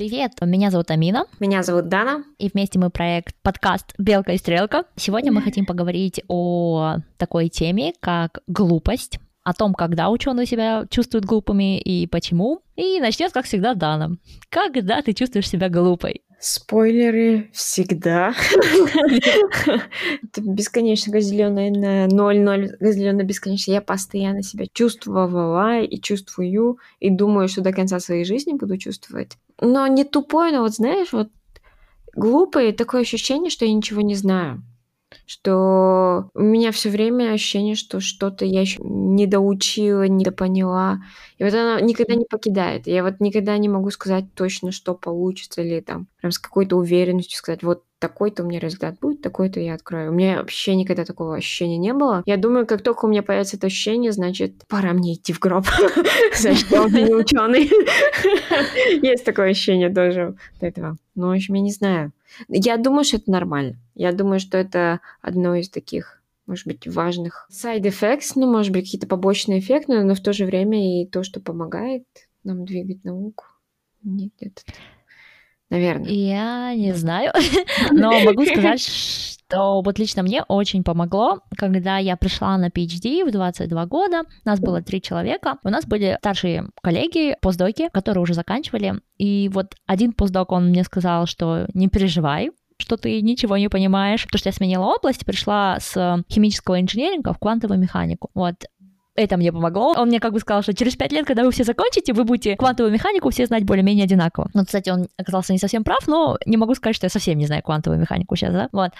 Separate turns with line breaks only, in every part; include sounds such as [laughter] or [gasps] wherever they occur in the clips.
Привет, меня зовут Амина.
Меня зовут Дана.
И вместе мы проект подкаст «Белка и стрелка». Сегодня мы хотим поговорить о такой теме, как глупость, о том, когда ученые себя чувствуют глупыми и почему. И начнет, как всегда, Дана. Когда ты чувствуешь себя глупой?
Спойлеры всегда. [laughs] Это бесконечно разделенное на 0-0, разделенное бесконечно. Я постоянно себя чувствовала и чувствую, и думаю, что до конца своей жизни буду чувствовать. Но не тупой, но вот знаешь, вот глупое такое ощущение, что я ничего не знаю что у меня все время ощущение, что что-то я еще не доучила, не допоняла. И вот она никогда не покидает. Я вот никогда не могу сказать точно, что получится, или там прям с какой-то уверенностью сказать, вот такой-то у меня результат будет, такой-то я открою. У меня вообще никогда такого ощущения не было. Я думаю, как только у меня появится это ощущение, значит, пора мне идти в гроб. [laughs] Значит, я не ученый. [laughs] Есть такое ощущение тоже до этого. Но, в общем, я не знаю. Я думаю, что это нормально. Я думаю, что это одно из таких может быть, важных side effects, ну, может быть, какие-то побочные эффекты, но в то же время и то, что помогает нам двигать науку. Нет, это наверное.
Я не знаю, [laughs] но могу сказать, что вот лично мне очень помогло, когда я пришла на PhD в 22 года, у нас было три человека, у нас были старшие коллеги, постдоки, которые уже заканчивали, и вот один постдок, он мне сказал, что не переживай, что ты ничего не понимаешь, потому что я сменила область, пришла с химического инженеринга в квантовую механику. Вот это мне помогло. Он мне как бы сказал, что через пять лет, когда вы все закончите, вы будете квантовую механику все знать более-менее одинаково. Ну, кстати, он оказался не совсем прав, но не могу сказать, что я совсем не знаю квантовую механику сейчас, да? Вот.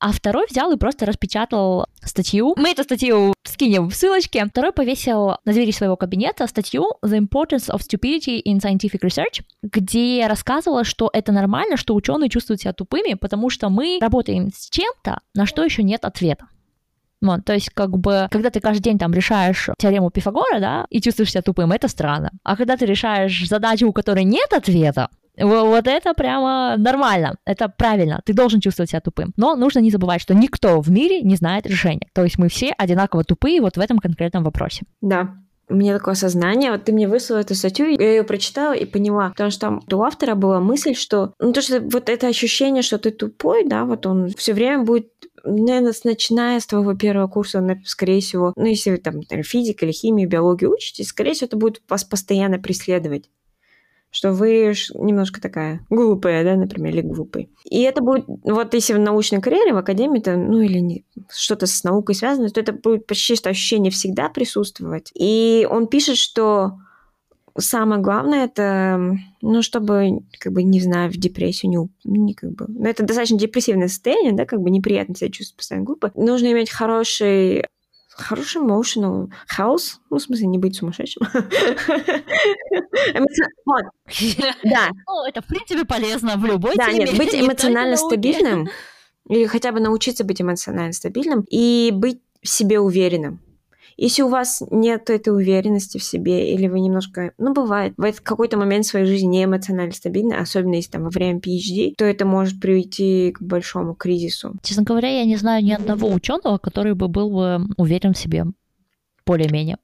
А второй взял и просто распечатал статью. Мы эту статью скинем в ссылочке. Второй повесил на двери своего кабинета статью The Importance of Stupidity in Scientific Research, где рассказывала, что это нормально, что ученые чувствуют себя тупыми, потому что мы работаем с чем-то, на что еще нет ответа. Вот, то есть, как бы, когда ты каждый день там решаешь теорему Пифагора, да, и чувствуешь себя тупым, это странно. А когда ты решаешь задачу, у которой нет ответа, вот это прямо нормально, это правильно, ты должен чувствовать себя тупым. Но нужно не забывать, что никто в мире не знает решения. То есть мы все одинаково тупые вот в этом конкретном вопросе.
Да, у меня такое сознание, вот ты мне выслала эту статью, я ее прочитала и поняла, потому что там у автора была мысль, что, ну, то, что вот это ощущение, что ты тупой, да, вот он все время будет наверное, начиная с твоего первого курса, скорее всего, ну, если вы там физика или химию, биологию учитесь, скорее всего, это будет вас постоянно преследовать что вы немножко такая глупая, да, например, или глупый. И это будет, вот если в научной карьере, в академии, то, ну или не, что-то с наукой связано, то это будет почти что ощущение всегда присутствовать. И он пишет, что самое главное это, ну, чтобы, как бы, не знаю, в депрессию не, не как бы, ну, это достаточно депрессивное состояние, да, как бы неприятно себя чувствовать постоянно глупо. Нужно иметь хороший хороший emotional health, ну, в смысле, не быть сумасшедшим.
Вот. Да. [laughs] Ну, это, в принципе, полезно в любой
Да, нет, быть эмоционально стабильным, или хотя бы научиться быть эмоционально стабильным и быть в себе уверенным. Если у вас нет этой уверенности в себе, или вы немножко, ну, бывает, в какой-то момент своей жизни не эмоционально стабильны, особенно если там во время PhD, то это может привести к большому кризису.
Честно говоря, я не знаю ни одного ученого, который бы был бы уверен в себе более-менее.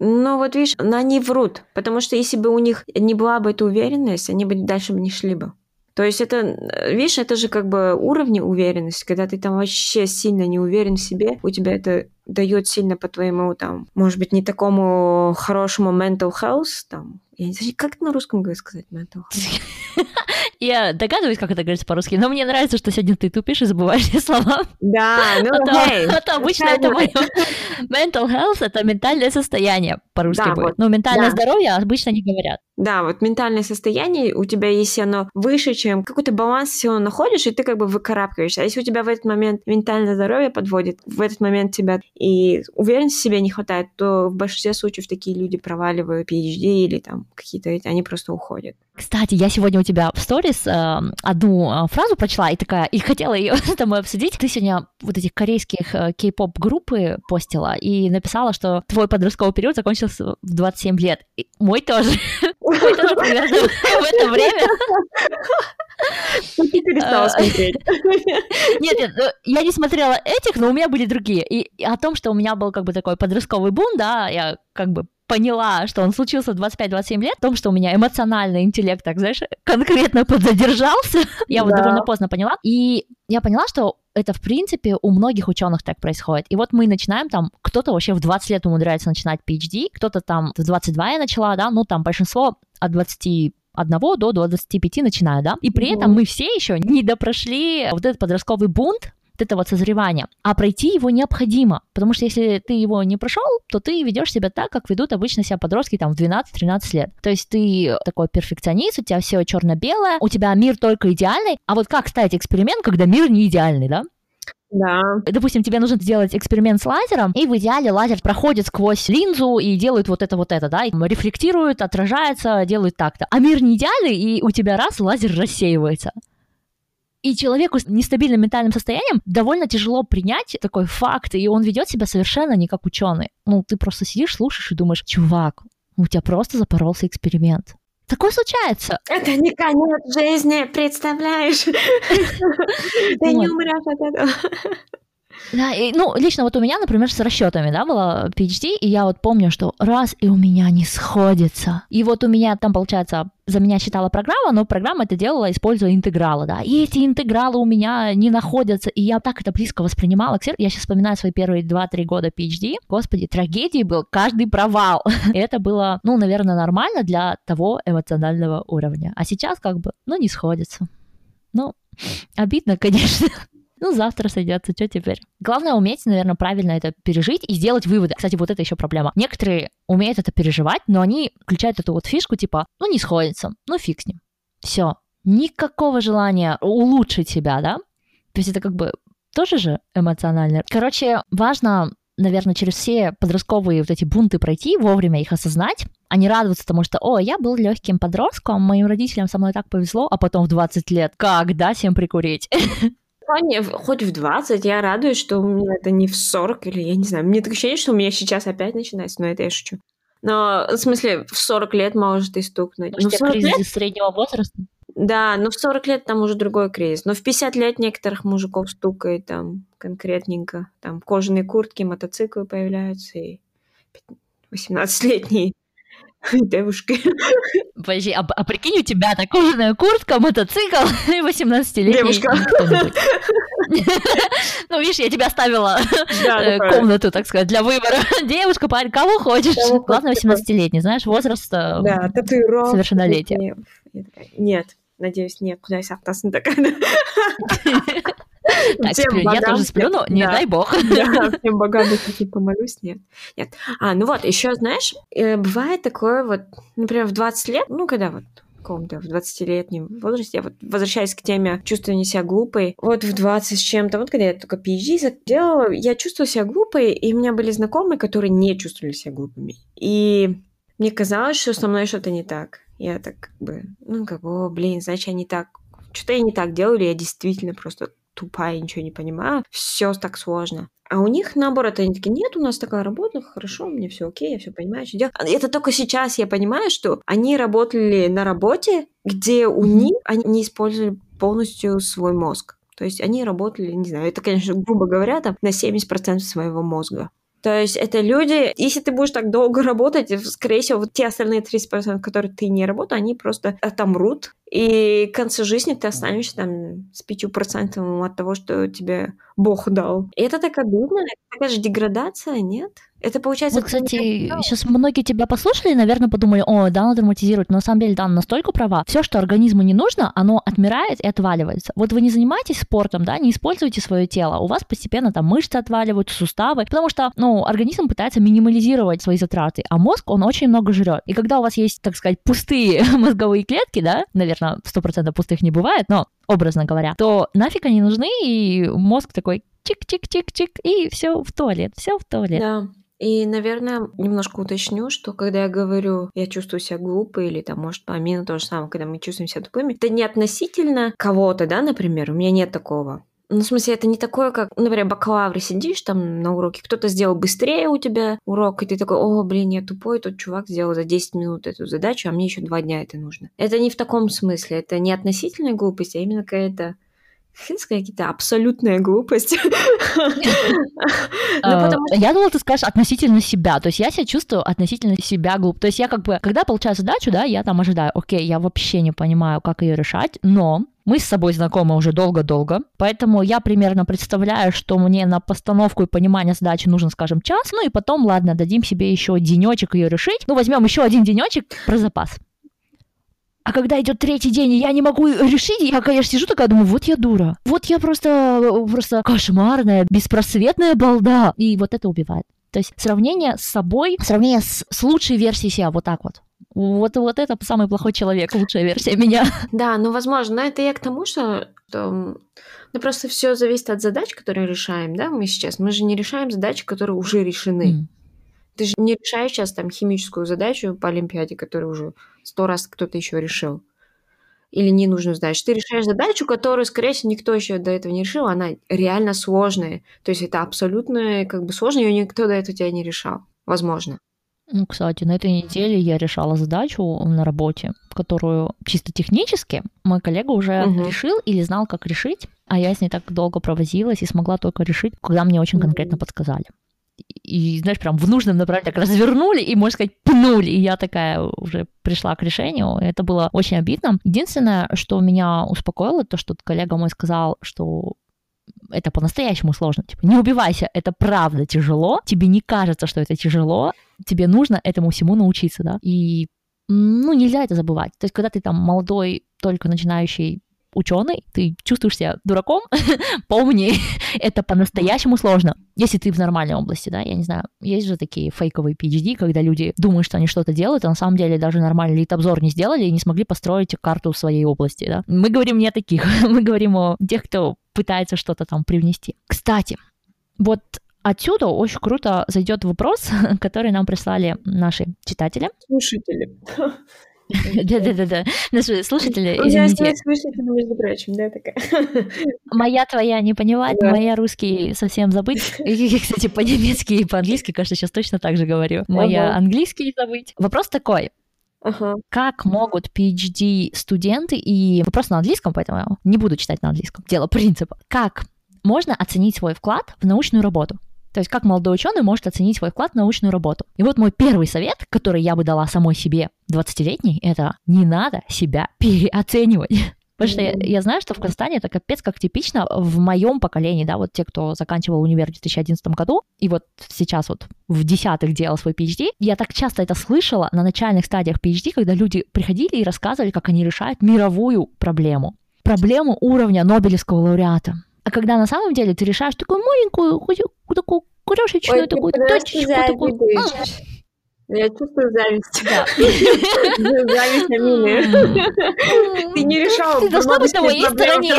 Ну вот видишь, они врут, потому что если бы у них не была бы эта уверенность, они бы дальше бы не шли бы. То есть это, видишь, это же как бы уровни уверенности, когда ты там вообще сильно не уверен в себе, у тебя это дает сильно по твоему там, может быть, не такому хорошему mental health, там, я не знаю, как это на русском говорить сказать mental health? [laughs]
Я догадываюсь, как это говорится по-русски, но мне нравится, что сегодня ты тупишь и забываешь все слова.
Да, ну
а то, [laughs] а то обычно это мое. Mental health — это ментальное состояние по-русски будет. Но ментальное да. здоровье обычно не говорят.
Да, вот ментальное состояние у тебя, если оно выше, чем какой-то баланс всего находишь, и ты как бы выкарабкиваешься. А если у тебя в этот момент ментальное здоровье подводит, в этот момент тебя и уверенности в себе не хватает, то в большинстве случаев такие люди проваливают PhD или там какие-то, они просто уходят.
Кстати, я сегодня у тебя в сторис э, одну э, фразу прочла и такая, и хотела ее [laughs] с тобой обсудить. Ты сегодня вот этих корейских э, кей-поп группы постила и написала, что твой подростковый период закончился в 27 лет. И мой тоже. [laughs] Мой тоже примерно [laughs] в это время.
Ты перестала смотреть. [laughs]
Нет, нет, ну, я не смотрела этих, но у меня были другие. И о том, что у меня был как бы такой подростковый бум, да, я как бы поняла, что он случился в 25-27 лет, в том, что у меня эмоциональный интеллект, так знаешь, конкретно подзадержался. [laughs] я вот довольно поздно поняла. И я поняла, что это, в принципе, у многих ученых так происходит. И вот мы начинаем там, кто-то вообще в 20 лет умудряется начинать PhD, кто-то там в 22 я начала, да, ну там большинство от 20 одного до 25 начинаю, да, и при этом мы все еще не допрошли вот этот подростковый бунт, вот этого созревания. А пройти его необходимо, потому что если ты его не прошел, то ты ведешь себя так, как ведут обычно себя подростки там в 12-13 лет. То есть ты такой перфекционист, у тебя все черно-белое, у тебя мир только идеальный, а вот как ставить эксперимент, когда мир не идеальный, да?
Да.
Допустим, тебе нужно сделать эксперимент с лазером, и в идеале лазер проходит сквозь линзу и делает вот это вот это, да, и рефлектирует, отражается, делает так-то. А мир не идеальный, и у тебя раз лазер рассеивается. И человеку с нестабильным ментальным состоянием довольно тяжело принять такой факт, и он ведет себя совершенно не как ученый. Ну, ты просто сидишь, слушаешь и думаешь, чувак, у тебя просто запоролся эксперимент. Такое случается.
Это не конец жизни, представляешь? [laughs] Ты не умрешь от этого.
Да, и, ну, лично вот у меня, например, с расчетами, да, было PhD, и я вот помню, что раз и у меня не сходится. И вот у меня там, получается, за меня считала программа, но программа это делала, используя интегралы, да. И эти интегралы у меня не находятся, и я так это близко воспринимала. Я сейчас вспоминаю свои первые 2-3 года PhD. Господи, трагедией был каждый провал. И [laughs] это было, ну, наверное, нормально для того эмоционального уровня. А сейчас как бы, ну, не сходится. Ну, обидно, [laughs] конечно. Ну, завтра сойдется, что теперь? Главное уметь, наверное, правильно это пережить и сделать выводы. Кстати, вот это еще проблема. Некоторые умеют это переживать, но они включают эту вот фишку типа, ну, не сходится, ну, фиг с ним. Все. Никакого желания улучшить себя, да? То есть это как бы тоже же эмоционально. Короче, важно наверное, через все подростковые вот эти бунты пройти, вовремя их осознать, а не радоваться тому, что, о, я был легким подростком, моим родителям со мной так повезло, а потом в 20 лет, как, да, всем прикурить? [laughs]
Не, хоть в 20 я радуюсь, что у меня это не в 40 или я не знаю. Мне такое ощущение, что у меня сейчас опять начинается, но это я шучу. Но, в смысле, в 40 лет может и стукнуть.
Может, ну, кризис лет... среднего возраста?
Да, но в 40 лет там уже другой кризис. Но в 50 лет некоторых мужиков стукает там конкретненько. Там кожаные куртки, мотоциклы появляются, и 18-летние девушки.
Подожди, а, а прикинь, у тебя такая кожаная куртка, мотоцикл и 18-летний
Девушка. [laughs]
Ну, видишь, я тебя оставила э, комнату, так сказать, для выбора. [laughs] Девушка, парень, кого хочешь. Главное, 18-летний, знаешь, возраст э, совершеннолетия.
Нет, надеюсь, нет, куда я сақтасын [laughs] такая.
Так, всем богам, я тоже сплю, но не да, дай бог. [laughs]
Да, [laughs] всем богам таки помолюсь, нет. Нет. А, ну вот, еще, знаешь, э, бывает такое вот, например, в 20 лет, ну, когда вот каком-то в 20-летнем возрасте, я вот возвращаюсь к теме чувствования себя глупой, вот в 20 с чем-то, вот когда я только PhD делала, я чувствовала себя глупой, и у меня были знакомые, которые не чувствовали себя глупыми. И мне казалось, что со мной что-то не так. Я так как бы, ну, как бы, о, блин, значит, я не так, что-то я не так делаю, или я действительно просто тупая, ничего не понимаю, все так сложно. А у них, наоборот, они такие, нет, у нас такая работа, хорошо, мне все окей, я все понимаю, что делать. Это только сейчас я понимаю, что они работали на работе, где у них они не использовали полностью свой мозг. То есть они работали, не знаю, это, конечно, грубо говоря, там на 70% своего мозга. То есть это люди, если ты будешь так долго [laughs] работать, скорее всего, вот те остальные 30%, которые ты не работаешь, они просто отомрут. И к концу жизни ты останешься там с 5% от того, что тебе Бог дал. И это так обидно, это такая же деградация, нет? Это получается...
Вот, кстати, сейчас многие тебя послушали и, наверное, подумали, о, да, надо драматизировать. Но на самом деле, да, настолько права. Все, что организму не нужно, оно отмирает и отваливается. Вот вы не занимаетесь спортом, да, не используете свое тело, у вас постепенно там мышцы отваливаются, суставы, потому что, ну, организм пытается минимализировать свои затраты, а мозг, он очень много жрет. И когда у вас есть, так сказать, пустые [laughs] мозговые клетки, да, наверное, сто процентов пустых не бывает, но образно говоря, то нафиг они нужны, и мозг такой чик-чик-чик-чик, и все в туалет, все в туалет.
Да. И, наверное, немножко уточню, что когда я говорю, я чувствую себя глупой, или там, может, помимо то же самое, когда мы чувствуем себя тупыми, это не относительно кого-то, да, например, у меня нет такого. Ну, в смысле, это не такое, как, например, бакалавре сидишь там на уроке, кто-то сделал быстрее у тебя урок, и ты такой, о, блин, я тупой, тот чувак сделал за 10 минут эту задачу, а мне еще два дня это нужно. Это не в таком смысле, это не относительная глупость, а именно какая-то сказать, какие-то абсолютная глупость.
Ну, а, я думала, ты скажешь относительно себя. То есть я себя чувствую относительно себя глуп. То есть я как бы, когда получаю задачу, да, я там ожидаю, окей, я вообще не понимаю, как ее решать, но мы с собой знакомы уже долго-долго, поэтому я примерно представляю, что мне на постановку и понимание задачи нужен, скажем, час, ну и потом, ладно, дадим себе еще денечек ее решить. Ну, возьмем еще один денечек про запас. А когда идет третий день, и я не могу решить, я, конечно, сижу такая, думаю, вот я дура. Вот я просто, просто кошмарная, беспросветная балда. И вот это убивает. То есть сравнение с собой, сравнение с, с лучшей версией себя, вот так вот. Вот, вот это самый плохой человек, лучшая версия меня.
Да, ну, возможно, но это я к тому, что, что ну, просто все зависит от задач, которые решаем, да, мы сейчас. Мы же не решаем задачи, которые уже решены. Mm. Ты же не решаешь сейчас там химическую задачу по Олимпиаде, которую уже сто раз кто-то еще решил. Или ненужную задачу. Ты решаешь задачу, которую, скорее всего, никто еще до этого не решил. Она реально сложная. То есть это абсолютно как бы сложно, ее никто до этого тебя не решал. Возможно.
Ну, кстати, на этой неделе я решала задачу на работе, которую чисто технически мой коллега уже угу. решил или знал, как решить, а я с ней так долго провозилась и смогла только решить, когда мне очень конкретно подсказали и, знаешь, прям в нужном направлении так развернули и, можно сказать, пнули. И я такая уже пришла к решению. Это было очень обидно. Единственное, что меня успокоило, то, что коллега мой сказал, что это по-настоящему сложно. Типа, не убивайся, это правда тяжело. Тебе не кажется, что это тяжело. Тебе нужно этому всему научиться, да. И ну, нельзя это забывать. То есть, когда ты там молодой, только начинающий ученый, ты чувствуешь себя дураком, [laughs] помни, это по-настоящему сложно. Если ты в нормальной области, да, я не знаю, есть же такие фейковые PhD, когда люди думают, что они что-то делают, а на самом деле даже нормальный лид-обзор не сделали и не смогли построить карту своей области, да. Мы говорим не о таких, [laughs] мы говорим о тех, кто пытается что-то там привнести. Кстати, вот Отсюда очень круто зайдет вопрос, [laughs] который нам прислали наши читатели.
Слушатели. [laughs]
Да-да-да, наши слушатели, извините.
слушатели, между прочим, да, такая. [laughs]
Моя твоя не понимать, моя русский совсем забыть. [laughs] И, кстати, по-немецки и по-английски, кажется, сейчас точно так же говорю. Моя английский забыть. Вопрос такой.
Ага.
Как могут PhD-студенты, и вопрос на английском, поэтому не буду читать на английском, дело принципа. Как можно оценить свой вклад в научную работу? То есть как молодой ученый может оценить свой вклад в научную работу. И вот мой первый совет, который я бы дала самой себе 20-летней, это не надо себя переоценивать. Потому что я, я знаю, что в Казахстане это капец как типично в моем поколении, да, вот те, кто заканчивал универ в 2011 году, и вот сейчас вот в десятых делал свой PhD, я так часто это слышала на начальных стадиях PhD, когда люди приходили и рассказывали, как они решают мировую проблему. Проблему уровня Нобелевского лауреата. А когда на самом деле ты решаешь такую маленькую, такую крошечную, Ой, такую точечку, такую...
Я чувствую зависть. Да. [laughs] Зависть Амины. Ты не решала
Ты должна быть на моей стороне.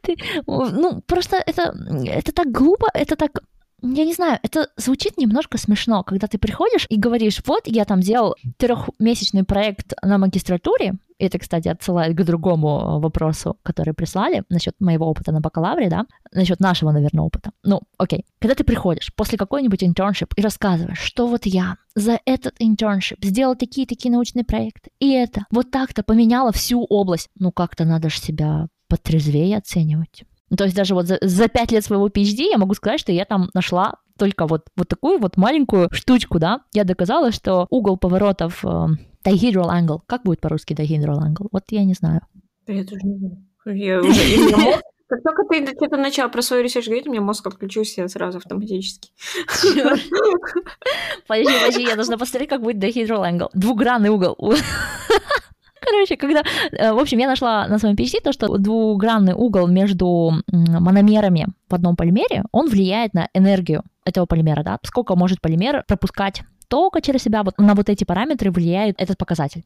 Ты, ну, просто это, это так глупо, это так я не знаю, это звучит немножко смешно, когда ты приходишь и говоришь, вот я там делал трехмесячный проект на магистратуре, это, кстати, отсылает к другому вопросу, который прислали насчет моего опыта на бакалавре, да, насчет нашего, наверное, опыта. Ну, окей. Когда ты приходишь после какой-нибудь internship и рассказываешь, что вот я за этот internship сделал такие-такие научные проекты, и это вот так-то поменяло всю область, ну как-то надо же себя потрезвее оценивать. Ну, то есть даже вот за, за 5 лет своего PhD я могу сказать, что я там нашла только вот, вот такую вот маленькую штучку, да. Я доказала, что угол поворотов э, dihedral angle, как будет по-русски dihedral angle? Вот я не знаю.
Я тоже не знаю. Я уже, [laughs] как только ты что-то начал про свой research говорить, у меня мозг отключился сразу автоматически. [laughs]
Подожди, подожди, я должна посмотреть, как будет dihedral angle. Двугранный угол. [laughs] Короче, когда... Э, в общем, я нашла на своем PhD то, что двугранный угол между мономерами в одном полимере, он влияет на энергию этого полимера, да, сколько может полимер пропускать тока через себя, вот на вот эти параметры влияет этот показатель.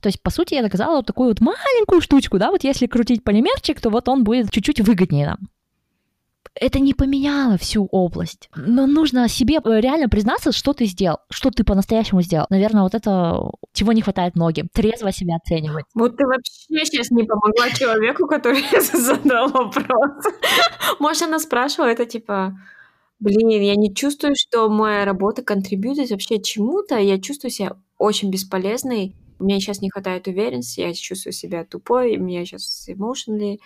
То есть, по сути, я доказала вот такую вот маленькую штучку, да, вот если крутить полимерчик, то вот он будет чуть-чуть выгоднее нам это не поменяло всю область. Но нужно себе э, реально признаться, что ты сделал, что ты по-настоящему сделал. Наверное, вот это чего не хватает многим. Трезво себя оценивать.
Вот ты вообще сейчас не помогла человеку, который [laughs] задал вопрос. Может, она спрашивала это типа... Блин, я не чувствую, что моя работа контрибьютит вообще чему-то. Я чувствую себя очень бесполезной Мне сейчас не хватает уверенности, я чувствую себя тупой, меня сейчас emotionally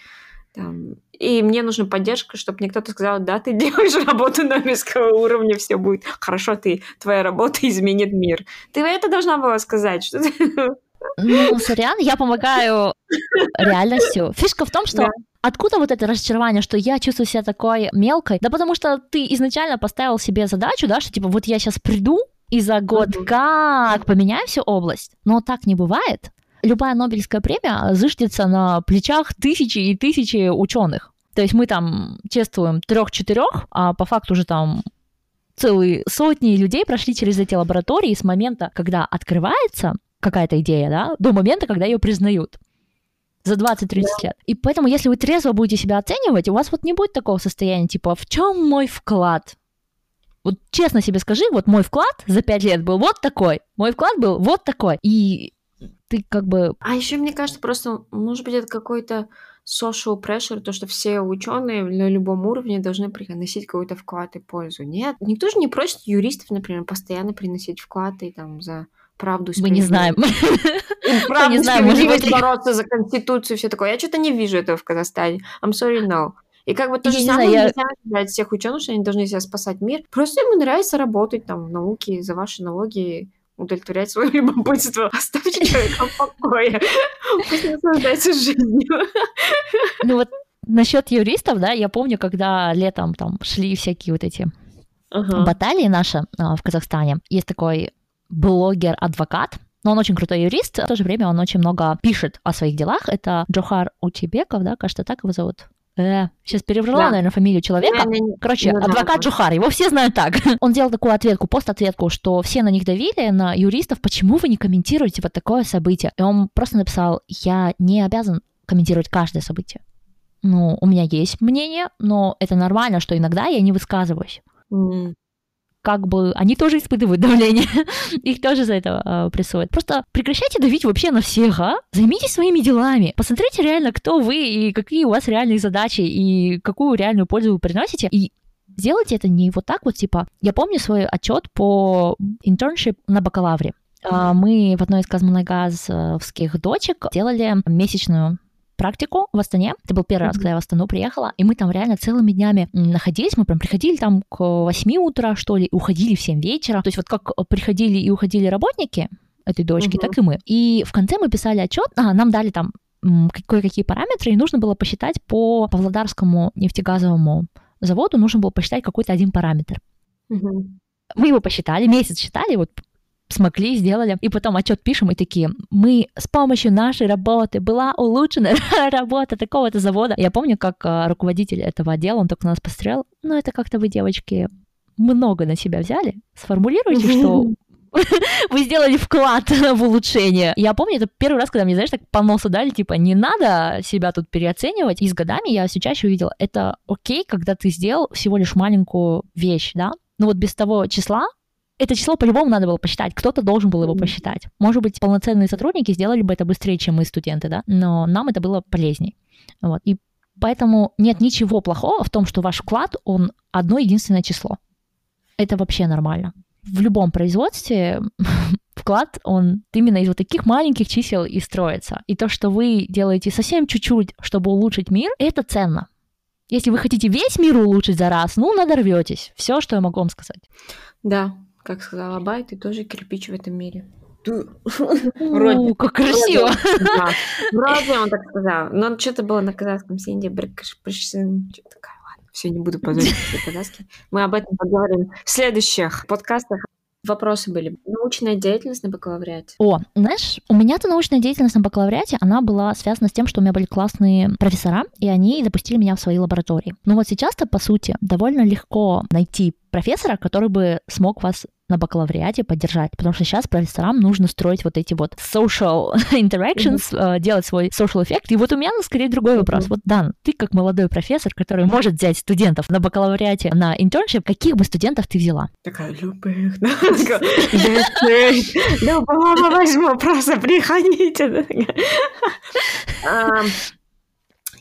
там, и мне нужна поддержка, чтобы мне кто-то сказал, да, ты [laughs] делаешь работу на низкого уровня, все будет хорошо, ты, твоя работа изменит мир. Ты это должна была сказать, что ты...
Ну, сорян, я помогаю реальностью. Фишка в том, что да. Откуда вот это разочарование, что я чувствую себя такой мелкой? Да потому что ты изначально поставил себе задачу, да, что типа вот я сейчас приду и за год uh-huh. как поменяю всю область. Но так не бывает любая Нобелевская премия зыждется на плечах тысячи и тысячи ученых. То есть мы там чествуем трех-четырех, а по факту уже там целые сотни людей прошли через эти лаборатории с момента, когда открывается какая-то идея, да, до момента, когда ее признают за 20-30 лет. И поэтому, если вы трезво будете себя оценивать, у вас вот не будет такого состояния, типа, в чем мой вклад? Вот честно себе скажи, вот мой вклад за 5 лет был вот такой, мой вклад был вот такой. И ты как бы...
А еще мне кажется, просто, может быть, это какой-то social pressure, то, что все ученые на любом уровне должны приносить какой-то вклад и пользу. Нет, никто же не просит юристов, например, постоянно приносить вклады там за правду.
Мы не знаем.
Правду, не знаем, может быть, бороться за конституцию, все такое. Я что-то не вижу этого в Казахстане. I'm sorry, no. И как бы то же самое нельзя ожидать всех ученых, что они должны себя спасать мир. Просто ему нравится работать там в науке за ваши налоги удовлетворять свое [laughs] любопытство. Оставьте человека в покое. Пусть наслаждается жизнью.
Ну вот насчет юристов, да, я помню, когда летом там шли всякие вот эти uh-huh. баталии наши а, в Казахстане. Есть такой блогер-адвокат, но он очень крутой юрист, в то же время он очень много пишет о своих делах. Это Джохар Утибеков, да, кажется, так его зовут. Э, сейчас переврала, да. наверное, фамилию человека. Да, Короче, ну, адвокат да, Джухар, его все знают так. [laughs] Он делал такую ответку, пост-ответку, что все на них давили, на юристов, почему вы не комментируете вот такое событие? И он просто написал, я не обязан комментировать каждое событие. Ну, у меня есть мнение, но это нормально, что иногда я не высказываюсь. Mm как бы они тоже испытывают давление, [laughs] их тоже за это э, прессуют. Просто прекращайте давить вообще на всех, а? Займитесь своими делами. Посмотрите реально, кто вы и какие у вас реальные задачи и какую реальную пользу вы приносите. И сделайте это не вот так вот, типа, я помню свой отчет по internship на бакалавре. А, мы в одной из казмунайгазовских дочек делали месячную практику в Астане. Это был первый раз, когда я в Астану приехала, и мы там реально целыми днями находились, мы прям приходили там к 8 утра, что ли, и уходили в 7 вечера. То есть вот как приходили и уходили работники этой дочки, uh-huh. так и мы. И в конце мы писали отчет, а, нам дали там кое-какие параметры, и нужно было посчитать по Павлодарскому нефтегазовому заводу, нужно было посчитать какой-то один параметр. Uh-huh. Мы его посчитали, месяц считали, вот смогли, сделали. И потом отчет пишем и такие, мы с помощью нашей работы была улучшена [laughs] работа такого-то завода. Я помню, как а, руководитель этого отдела, он только на нас посмотрел, ну это как-то вы, девочки, много на себя взяли. Сформулируйте, что [laughs] вы сделали вклад [laughs] в улучшение. Я помню, это первый раз, когда мне, знаешь, так по носу дали, типа, не надо себя тут переоценивать. И с годами я все чаще увидела, это окей, когда ты сделал всего лишь маленькую вещь, да, но вот без того числа, это число по-любому надо было посчитать. Кто-то должен был его посчитать. Может быть, полноценные сотрудники сделали бы это быстрее, чем мы, студенты, да, но нам это было полезней. Вот. И поэтому нет ничего плохого в том, что ваш вклад, он одно единственное число. Это вообще нормально. В любом производстве [laughs] вклад, он именно из вот таких маленьких чисел и строится. И то, что вы делаете совсем чуть-чуть, чтобы улучшить мир, это ценно. Если вы хотите весь мир улучшить за раз, ну, надорветесь. Все, что я могу вам сказать.
Да, как сказала Бай, ты тоже кирпич в этом мире. [laughs]
Вроде. как красиво.
Вроде он так сказал. Но что-то было на казахском синде. Что-то такое. Ладно, все, не буду позорить [laughs] казахский. Мы об этом поговорим в следующих подкастах. Вопросы были. Научная деятельность на бакалавриате.
О, знаешь, у меня-то научная деятельность на бакалавриате, она была связана с тем, что у меня были классные профессора, и они запустили меня в свои лаборатории. Но вот сейчас-то, по сути, довольно легко найти профессора, который бы смог вас на бакалавриате поддержать, потому что сейчас профессорам нужно строить вот эти вот social [laughs] interactions, mm-hmm. делать свой social эффект. И вот у меня скорее другой вопрос. Mm-hmm. Вот, Дан, ты как молодой профессор, который может взять студентов на бакалавриате, на internship, каких бы студентов ты взяла?
Такая, любых, да? Любого возьму, просто приходите. [laughs]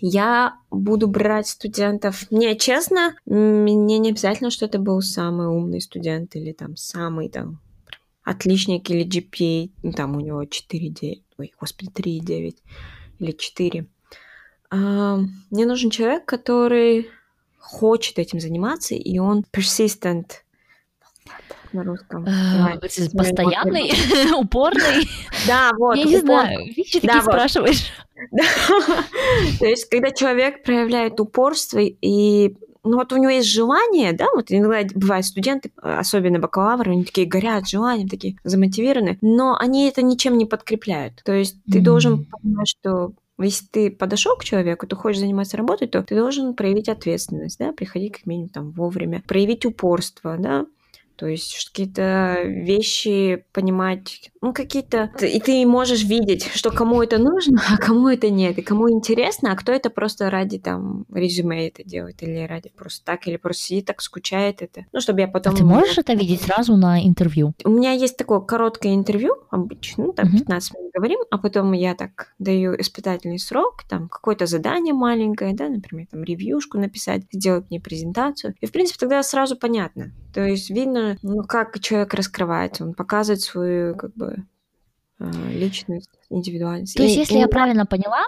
Я буду брать студентов. Не, честно, мне не обязательно, что это был самый умный студент или там самый там отличник или GPA, ну, там у него 4,9, ой, господи, 3,9 или 4. А, мне нужен человек, который хочет этим заниматься, и он persistent на русском.
А, постоянный, [laughs] упорный. [laughs]
Да, вот.
Я не знаю, вещи такие спрашиваешь. [laughs]
То есть, когда человек проявляет упорство и ну вот у него есть желание, да, вот иногда бывают студенты, особенно бакалавры, они такие горят желанием, такие замотивированы, но они это ничем не подкрепляют. То есть ты mm-hmm. должен понимать, что если ты подошел к человеку, ты хочешь заниматься работой, то ты должен проявить ответственность, да, приходить как минимум там вовремя, проявить упорство, да, то есть какие-то вещи понимать, ну какие-то... И ты можешь видеть, что кому это нужно, а кому это нет, и кому интересно, а кто это просто ради там резюме это делает, или ради просто так, или просто сидит так, скучает это. Ну, чтобы я потом...
А ты можешь это видеть сразу на интервью?
У меня есть такое короткое интервью, обычно, ну, там 15 минут говорим, а потом я так даю испытательный срок, там какое-то задание маленькое, да, например, там ревьюшку написать, сделать мне презентацию. И, в принципе, тогда сразу понятно. То есть видно, ну, как человек раскрывается, он показывает свою, как бы, э, личность, индивидуальность.
То есть, и, если и... я правильно поняла,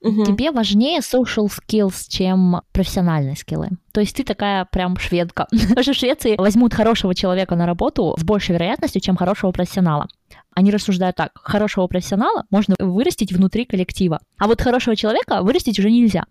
угу. тебе важнее social skills, чем профессиональные скиллы. То есть ты такая прям шведка. [laughs] Потому что в Швеции возьмут хорошего человека на работу с большей вероятностью, чем хорошего профессионала. Они рассуждают так, хорошего профессионала можно вырастить внутри коллектива, а вот хорошего человека вырастить уже нельзя.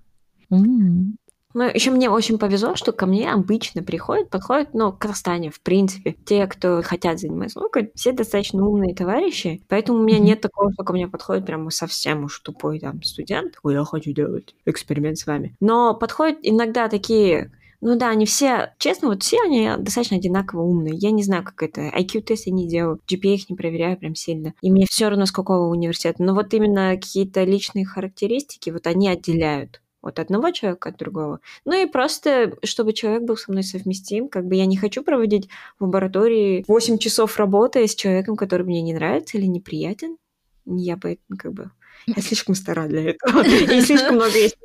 Ну, еще мне очень повезло, что ко мне обычно приходят, подходят, ну, к Казахстане, в принципе, те, кто хотят заниматься наукой, все достаточно умные товарищи, поэтому у меня нет такого, что ко мне подходит прям совсем уж тупой там студент, ой, я хочу делать эксперимент с вами. Но подходят иногда такие ну да, они все, честно, вот все они достаточно одинаково умные. Я не знаю, как это. IQ-тест я не делаю, GPA их не проверяю прям сильно. И мне все равно, с какого университета. Но вот именно какие-то личные характеристики, вот они отделяют от одного человека от другого. Ну и просто, чтобы человек был со мной совместим. Как бы я не хочу проводить в лаборатории 8 часов работы с человеком, который мне не нравится или неприятен. Я бы, как бы, я слишком стара для этого. [laughs] И слишком много есть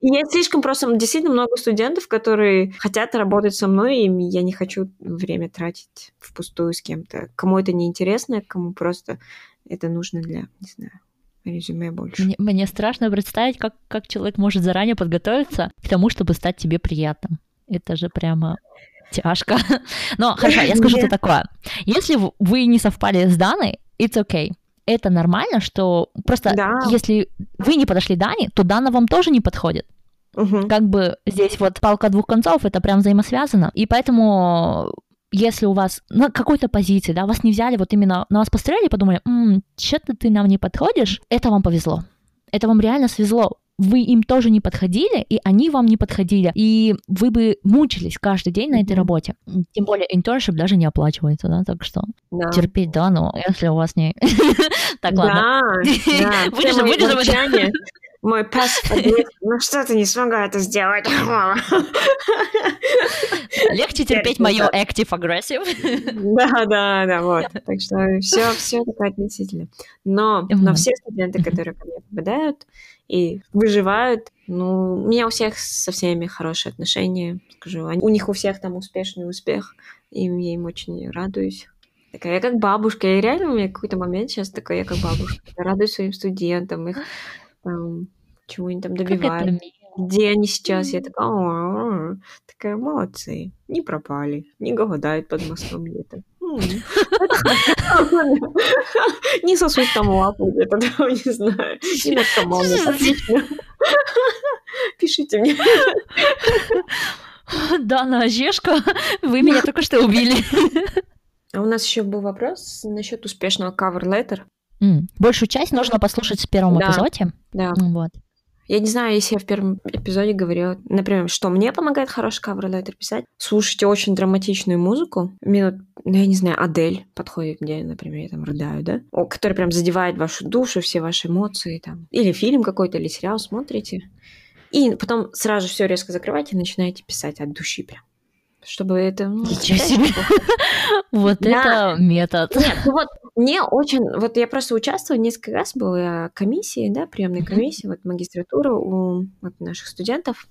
есть слишком просто действительно много студентов, которые хотят работать со мной, и я не хочу время тратить впустую с кем-то. Кому это не интересно, кому просто это нужно для, не знаю, резюме больше.
Мне, мне страшно представить, как, как человек может заранее подготовиться к тому, чтобы стать тебе приятным. Это же прямо тяжко. [laughs] Но хорошо, я скажу, что такое. Если вы не совпали с Даной, it's okay. Это нормально, что просто да. если вы не подошли Дане, то Дана вам тоже не подходит. Угу. Как бы здесь вот палка двух концов, это прям взаимосвязано. И поэтому если у вас на какой-то позиции, да, вас не взяли, вот именно на вас посмотрели и подумали, что-то ты нам не подходишь, это вам повезло. Это вам реально свезло. Вы им тоже не подходили, и они вам не подходили. И вы бы мучились каждый день на этой работе. Тем более, интершип даже не оплачивается, да, так что да. терпеть, да, но если у вас не... [laughs] Так, ладно.
Да, [laughs] Вырежем, [laughs] мой паспорт. [laughs] Ну что ты не смогла это сделать? [laughs]
Легче терпеть мое active aggressive. [laughs]
Да, да, да, вот. Так что все, все такое относительно. Но, но все студенты, которые ко мне попадают и выживают, ну, у меня у всех со всеми хорошие отношения, скажу. У них у всех там успешный успех, и я им очень радуюсь. Такая, я как бабушка, и реально у меня какой-то момент сейчас такой, я как бабушка. Я радуюсь своим студентам, их там, чего они там добивают. Где они сейчас? Я такая, О, такая, молодцы, не пропали, не голодают под мостом где-то. [laughs] Не сосут там лапу где-то, [laughs] не знаю. Наркоманы, отлично. [laughs] Пишите мне.
Дана Ожешко, вы меня только что убили.
А у нас еще был вопрос насчет успешного cover letter.
Большую часть нужно послушать в первом эпизоде.
Да. Вот. Я не знаю, если я в первом эпизоде говорила, например, что мне помогает хороший кавер-леттер писать. Слушайте очень драматичную музыку. Минут, ну, я не знаю, Адель подходит, где, например, я там рыдаю, да? О, который прям задевает вашу душу, все ваши эмоции там. Или фильм какой-то, или сериал смотрите. И потом сразу все резко закрываете и начинаете писать от души прям чтобы это... Ну,
Ничего себе! [laughs] Вот это метод.
Нет, ну вот мне очень... Вот я просто участвовала, несколько раз была комиссии, да, приемной комиссии, вот магистратура у наших студентов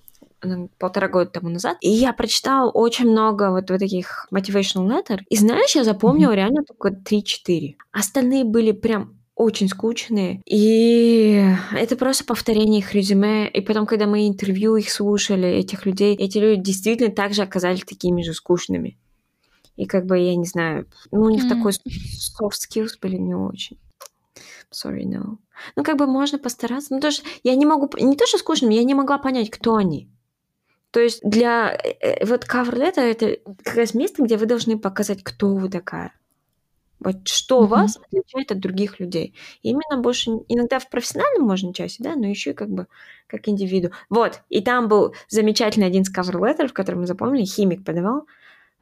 полтора года тому назад, и я прочитала очень много вот, вот таких motivational letter, и знаешь, я запомнила mm-hmm. реально только 3-4. Остальные были прям очень скучные. И это просто повторение их резюме. И потом, когда мы интервью их слушали, этих людей, эти люди действительно также оказались такими же скучными. И как бы, я не знаю, ну, у них mm. такой soft skills были не очень. Sorry, no. Ну, как бы можно постараться. Ну, тоже я не могу... Не то, что скучным, я не могла понять, кто они. То есть для... Э, э, вот cover letter — это как раз место, где вы должны показать, кто вы такая. Вот что mm-hmm. вас отличает от других людей. И именно больше иногда в профессиональном можно части, да, но еще и как бы как индивиду. Вот, и там был замечательный один cover letter, в котором мы запомнили, химик подавал,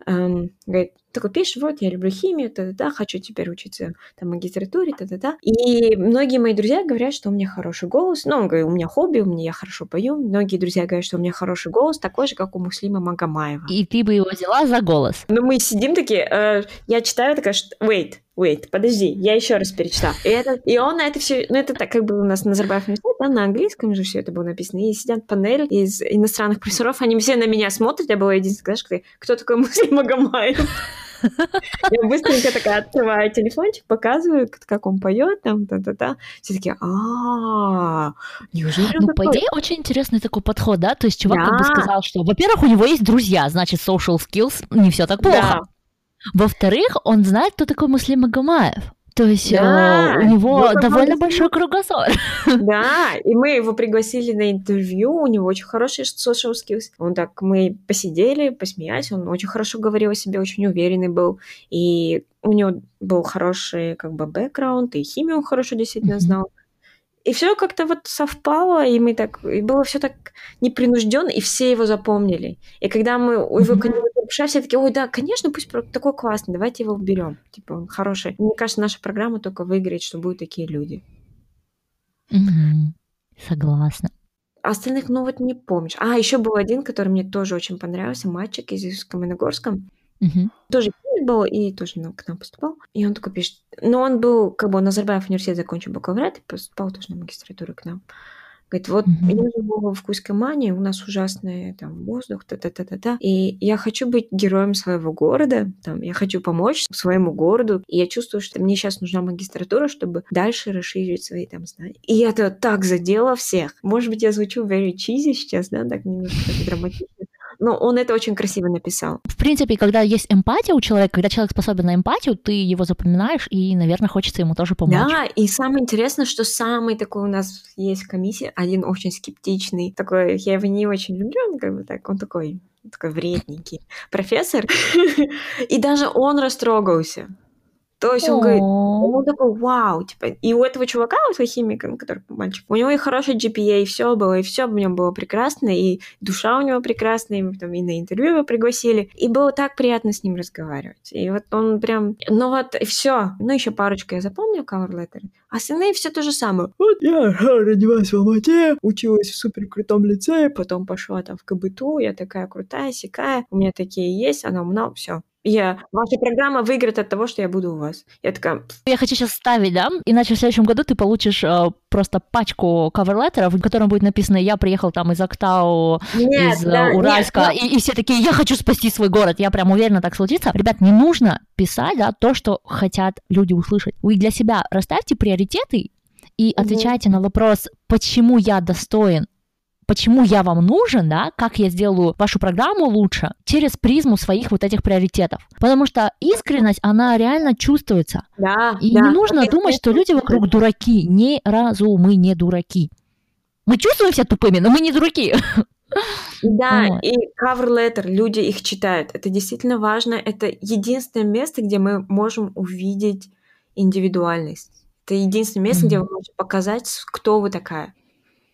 эм, говорит, такой пишешь, вот, я люблю химию, та-та-та, хочу теперь учиться там магистратуре, та-та-та. И многие мои друзья говорят, что у меня хороший голос. Ну, он говорит, у меня хобби, у меня я хорошо пою. Многие друзья говорят, что у меня хороший голос, такой же, как у Муслима Магомаева.
И ты бы его взяла за голос.
Ну, мы сидим такие, э, я читаю, такая, wait, Wait, подожди, я еще раз перечитала. И, это, и он на это все, ну это так как бы у нас Назарбаев университет, да, на английском же все это было написано. И сидят панель из иностранных профессоров, они все на меня смотрят, я была единственная, знаешь, кто такой Муслим Магомаев? Я быстренько такая открываю телефончик, показываю, как он поет, там, та-та-та. Все такие, а неужели
Ну, по идее, очень интересный такой подход, да? То есть чувак как бы сказал, что, во-первых, у него есть друзья, значит, social skills не все так плохо. Во-вторых, он знает, кто такой Муслим Магомаев. То есть да, э, у него довольно большой кругозор. [laughs]
Да, и мы его пригласили на интервью, у него очень хороший social skills. Он так, мы посидели, посмеялись, он очень хорошо говорил о себе, очень уверенный был. И у него был хороший как бы бэкграунд, и химию он хорошо действительно знал. И все как-то вот совпало, и мы так, и было все так непринужденно, и все его запомнили. И когда мы у его кандидатуры пришли, все такие, ой, да, конечно, пусть такой классный, давайте его уберем. Типа, он хороший. Мне кажется, наша программа только выиграет, что будут такие люди.
Согласна.
Остальных, ну вот не помнишь. А, еще был один, который мне тоже очень понравился, мальчик из Каменогорска. Угу. Тоже был и тоже к нам поступал. И он такой пишет, но он был, как бы, Назарбаев университет закончил бакалавриат и поступал тоже на магистратуру к нам. Говорит, вот mm-hmm. я живу в Кузькомане, у нас ужасный там воздух, та-та-та-та-та, и я хочу быть героем своего города, там, я хочу помочь своему городу, и я чувствую, что мне сейчас нужна магистратура, чтобы дальше расширить свои там знания. И это так задело всех. Может быть, я звучу very cheesy сейчас, да, так немножко так драматично, но он это очень красиво написал.
В принципе, когда есть эмпатия у человека, когда человек способен на эмпатию, ты его запоминаешь, и, наверное, хочется ему тоже помочь.
Да, и самое интересное, что самый такой у нас есть комиссия, один очень скептичный, такой, я его не очень люблю, он как бы так, он такой такой вредненький профессор, [laughs] и даже он растрогался. То есть он говорит, он такой, вау, типа, и у этого чувака, у этого химика, ну, который мальчик, у него и хороший GPA, и все было, и все в нем было прекрасно, и душа у него прекрасная, и мы там и на интервью его пригласили, и было так приятно с ним разговаривать. И вот он прям, ну вот, и все. Ну, еще парочку я запомнил cover letter, а остальные все то же самое. Вот я родилась в Алмате, училась в супер крутом лицее, потом пошла там в КБТУ, я такая крутая, сякая, у меня такие есть, она умна, все я, ваша программа выиграет от того, что я буду у вас. Я такая...
Я хочу сейчас ставить, да? Иначе в следующем году ты получишь э, просто пачку каверлеттеров, в котором будет написано «Я приехал там из Актау, нет, из э, да, Уральска», нет, но... и, и все такие «Я хочу спасти свой город». Я прям уверена, так случится. Ребят, не нужно писать, да, то, что хотят люди услышать. Вы для себя расставьте приоритеты и отвечайте mm-hmm. на вопрос, почему я достоин почему я вам нужен, да, как я сделаю вашу программу лучше, через призму своих вот этих приоритетов. Потому что искренность, она реально чувствуется.
Да,
И
да.
не нужно думать, что люди вокруг дураки. Ни разу мы не дураки. Мы чувствуем себя тупыми, но мы не дураки.
Да, вот. и cover letter, люди их читают. Это действительно важно. Это единственное место, где мы можем увидеть индивидуальность. Это единственное место, mm-hmm. где вы можете показать, кто вы такая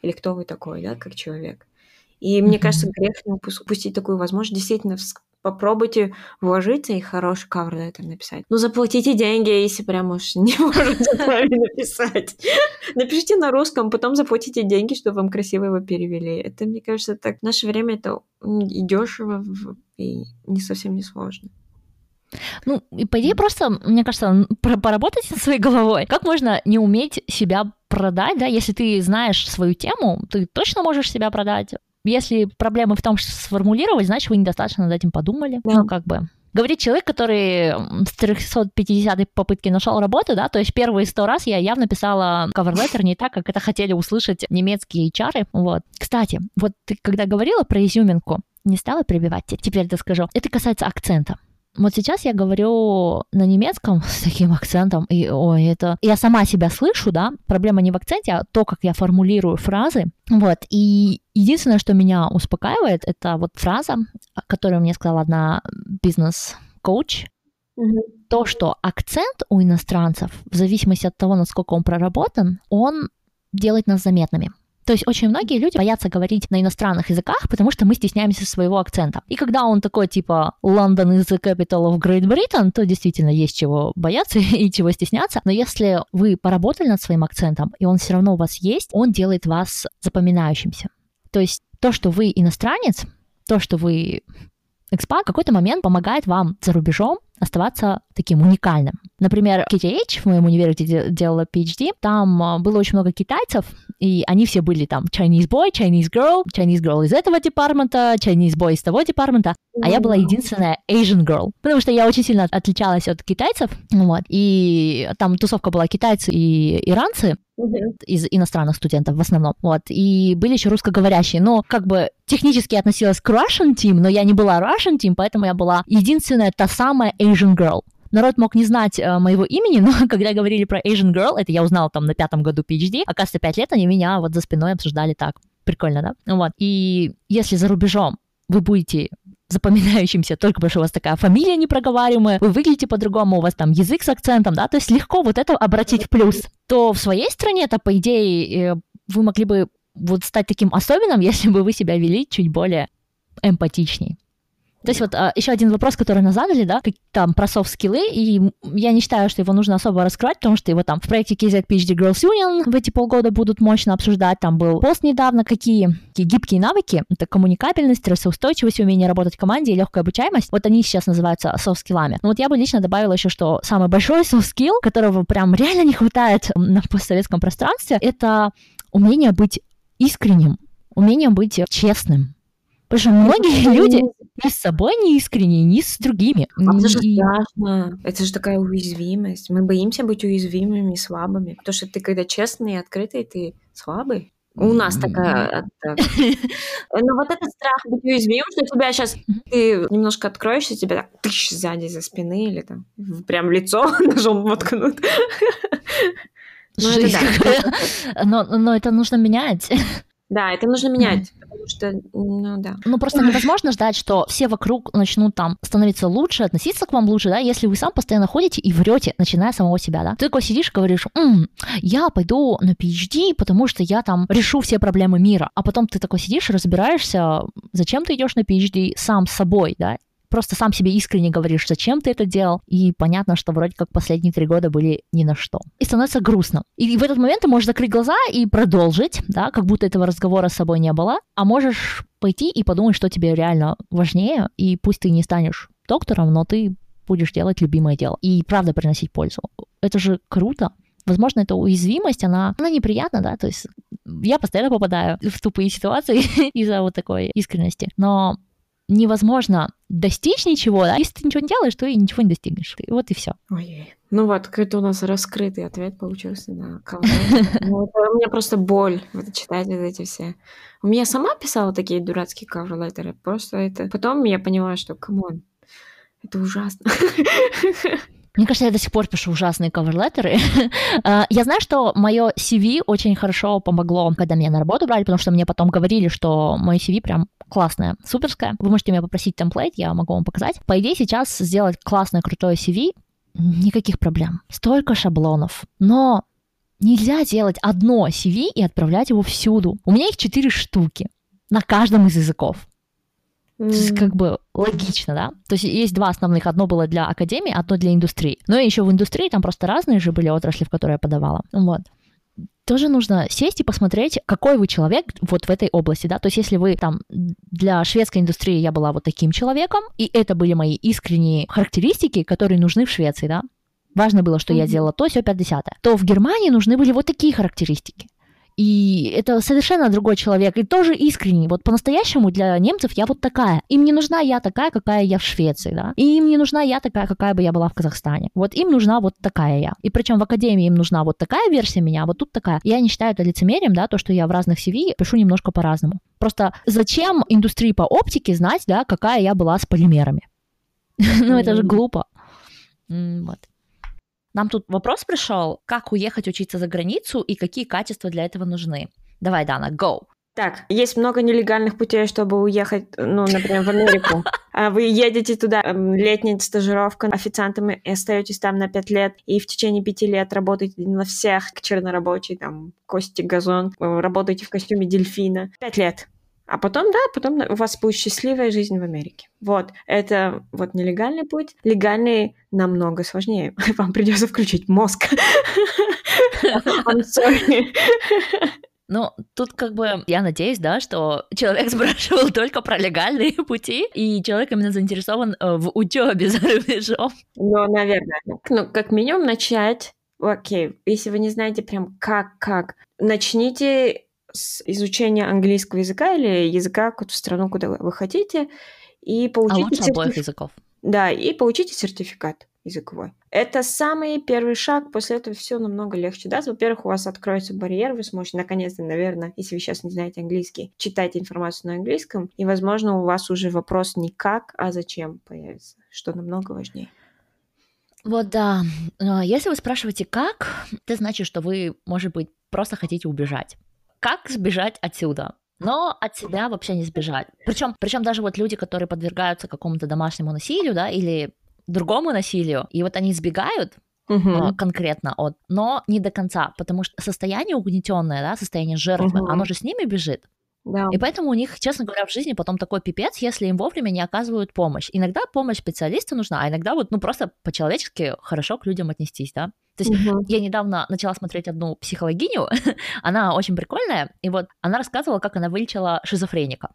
или кто вы такой, да, как человек. И мне кажется, грех не упустить такую возможность. Действительно, попробуйте вложиться и хороший кавер на это написать. Ну, заплатите деньги, если прям уж [laughs] не можете [laughs] сами написать. Напишите на русском, потом заплатите деньги, чтобы вам красиво его перевели. Это, мне кажется, так в наше время это и дешево, и не совсем не сложно.
Ну, и по идее просто, мне кажется, поработать над своей головой. Как можно не уметь себя продать, да, если ты знаешь свою тему, ты точно можешь себя продать. если проблемы в том, что сформулировать, значит, вы недостаточно над этим подумали. Да. Ну, как бы. Говорит человек, который с 350 попытки нашел работу, да, то есть первые сто раз я явно писала cover не так, как это хотели услышать немецкие HR. Вот. Кстати, вот ты когда говорила про изюминку, не стала прибивать, теперь это скажу. Это касается акцента. Вот сейчас я говорю на немецком [laughs] с таким акцентом, и ой, это... Я сама себя слышу, да, проблема не в акценте, а то, как я формулирую фразы, вот, и единственное, что меня успокаивает, это вот фраза, которую мне сказала одна бизнес-коуч, то, что акцент у иностранцев, в зависимости от того, насколько он проработан, он делает нас заметными. То есть очень многие люди боятся говорить на иностранных языках, потому что мы стесняемся своего акцента. И когда он такой типа London is the capital of Great Britain, то действительно есть чего бояться [laughs] и чего стесняться. Но если вы поработали над своим акцентом, и он все равно у вас есть, он делает вас запоминающимся. То есть то, что вы иностранец, то, что вы экспат, в какой-то момент помогает вам за рубежом оставаться таким уникальным. Например, KTH в моем универе, где делала PhD, там а, было очень много китайцев, и они все были там Chinese boy, Chinese girl, Chinese girl из этого департамента, Chinese boy из того департамента, а я была единственная Asian girl, потому что я очень сильно отличалась от китайцев, вот, и там тусовка была китайцы и иранцы, из иностранных студентов в основном, вот, и были еще русскоговорящие, но как бы технически относилась к Russian team, но я не была Russian team, поэтому я была единственная та самая Asian girl. Народ мог не знать э, моего имени, [laughs] но когда говорили про Asian Girl, это я узнала там на пятом году PhD, оказывается, пять лет они меня вот за спиной обсуждали так. Прикольно, да? Вот. И если за рубежом вы будете запоминающимся, только потому что у вас такая фамилия непроговариваемая, вы выглядите по-другому, у вас там язык с акцентом, да, то есть легко вот это обратить в плюс, то в своей стране это, по идее, э, вы могли бы вот стать таким особенным, [laughs] если бы вы себя вели чуть более эмпатичней. То есть вот а, еще один вопрос, который нас задали, да, там про софт-скиллы, и я не считаю, что его нужно особо раскрывать, потому что его там в проекте KZ PhD Girls Union в эти полгода будут мощно обсуждать, там был пост недавно, какие, какие гибкие навыки, это коммуникабельность, стрессоустойчивость, умение работать в команде и легкая обучаемость, вот они сейчас называются софт-скиллами. Но вот я бы лично добавила еще, что самый большой софт-скилл, которого прям реально не хватает на постсоветском пространстве, это умение быть искренним, умение быть честным, Потому что многие [laughs] люди ни с собой не искренние, ни с другими.
А это же страшно. Это же такая уязвимость. Мы боимся быть уязвимыми, слабыми. Потому что ты, когда честный и открытый, ты слабый. У нас такая... [laughs] Ну вот этот страх быть уязвимым, что тебя сейчас... Ты немножко откроешься, тебя так тыщ сзади за спины или там прям в лицо [laughs] ножом воткнут.
Ну, это да. но, но это нужно менять.
Да, это нужно менять, mm-hmm. потому что, ну да.
Ну просто невозможно ждать, что все вокруг начнут там становиться лучше, относиться к вам лучше, да, если вы сам постоянно ходите и врете, начиная с самого себя, да. Ты такой сидишь и говоришь, М, я пойду на PhD, потому что я там решу все проблемы мира, а потом ты такой сидишь и разбираешься, зачем ты идешь на PhD сам с собой, да, просто сам себе искренне говоришь, зачем ты это делал, и понятно, что вроде как последние три года были ни на что. И становится грустно. И в этот момент ты можешь закрыть глаза и продолжить, да, как будто этого разговора с собой не было, а можешь пойти и подумать, что тебе реально важнее, и пусть ты не станешь доктором, но ты будешь делать любимое дело и правда приносить пользу. Это же круто. Возможно, эта уязвимость, она, она неприятна, да, то есть я постоянно попадаю в тупые ситуации [laughs] из-за вот такой искренности. Но невозможно достичь ничего, да? Если ты ничего не делаешь, то и ничего не достигнешь. И вот и все.
Ой, ну вот, какой-то у нас раскрытый ответ получился на [laughs] ну, У меня просто боль вот читать вот эти все. У меня сама писала такие дурацкие cover letter ы, просто это... Потом я поняла, что, come on, это ужасно. [laughs]
Мне кажется, я до сих пор пишу ужасные каверлеттеры. [laughs] А, я знаю, что мое CV очень хорошо помогло, когда меня на работу брали, потому что мне потом говорили, что мое CV прям классное, суперское. Вы можете меня попросить темплейт, я могу вам показать. По идее, сейчас сделать классное, крутое CV никаких проблем. Столько шаблонов. Но нельзя делать одно CV и отправлять его всюду. У меня их четыре штуки на каждом из языков. Mm. То есть как бы логично, да? То есть есть два основных. Одно было для академии, одно для индустрии. Но еще в индустрии там просто разные же были отрасли, в которые я подавала. Вот тоже нужно сесть и посмотреть, какой вы человек вот в этой области, да, то есть если вы там для шведской индустрии я была вот таким человеком, и это были мои искренние характеристики, которые нужны в Швеции, да, важно было, что mm-hmm. я делала то, все 50 то в Германии нужны были вот такие характеристики. И это совершенно другой человек, и тоже искренний. Вот по-настоящему для немцев я вот такая. Им не нужна я такая, какая я в Швеции, да. И им не нужна я такая, какая бы я была в Казахстане. Вот им нужна вот такая я. И причем в академии им нужна вот такая версия меня, а вот тут такая. Я не считаю это лицемерием, да, то, что я в разных CV пишу немножко по-разному. Просто зачем индустрии по оптике знать, да, какая я была с полимерами? [laughs] Ну, это же глупо. Вот. Нам тут вопрос пришел, как уехать учиться за границу и какие качества для этого нужны. Давай, Дана, go.
Так, есть много нелегальных путей, чтобы уехать, ну, например, в Америку. [laughs] А вы едете туда, эм, летняя стажировка официантом и остаетесь там на пять лет, и в течение пяти лет работаете на всех, чернорабочий, там, кости, газон, э, работаете в костюме дельфина. Пять лет. А потом, да, потом у вас будет счастливая жизнь в Америке. Вот, это вот нелегальный путь. Легальный намного сложнее. [laughs] Вам придется включить мозг. [laughs] I'm sorry. [laughs]
Ну, тут как бы я надеюсь, да, что человек спрашивал только про легальные пути, и человек именно заинтересован э, в учебе за рубежом.
Ну, наверное. Ну, как минимум начать. Окей, если вы не знаете прям как, как, начните с изучения английского языка или языка в страну, куда вы хотите, и получите...
А лучше сертиф... обоих языков.
Да, и получите сертификат языковой. Это самый первый шаг, после этого все намного легче даст. Во-первых, у вас откроется барьер, вы сможете наконец-то, наверное, если вы сейчас не знаете английский, читать информацию на английском, и, возможно, у вас уже вопрос не как, а зачем появится, что намного важнее.
Вот да. Если вы спрашиваете как, это значит, что вы, может быть, просто хотите убежать как сбежать отсюда? Но от себя вообще не сбежать. Причем, причем даже вот люди, которые подвергаются какому-то домашнему насилию, да, или другому насилию, и вот они сбегают, Uh-huh. конкретно от, но не до конца, потому что состояние угнетенное, да, состояние жертвы, uh-huh. оно же с ними бежит. Да. И поэтому у них, честно говоря, в жизни потом такой пипец, если им вовремя не оказывают помощь. Иногда помощь специалиста нужна, а иногда вот, ну, просто по-человечески хорошо к людям отнестись, да. То есть угу. я недавно начала смотреть одну психологиню, [laughs] она очень прикольная, и вот она рассказывала, как она вылечила шизофреника.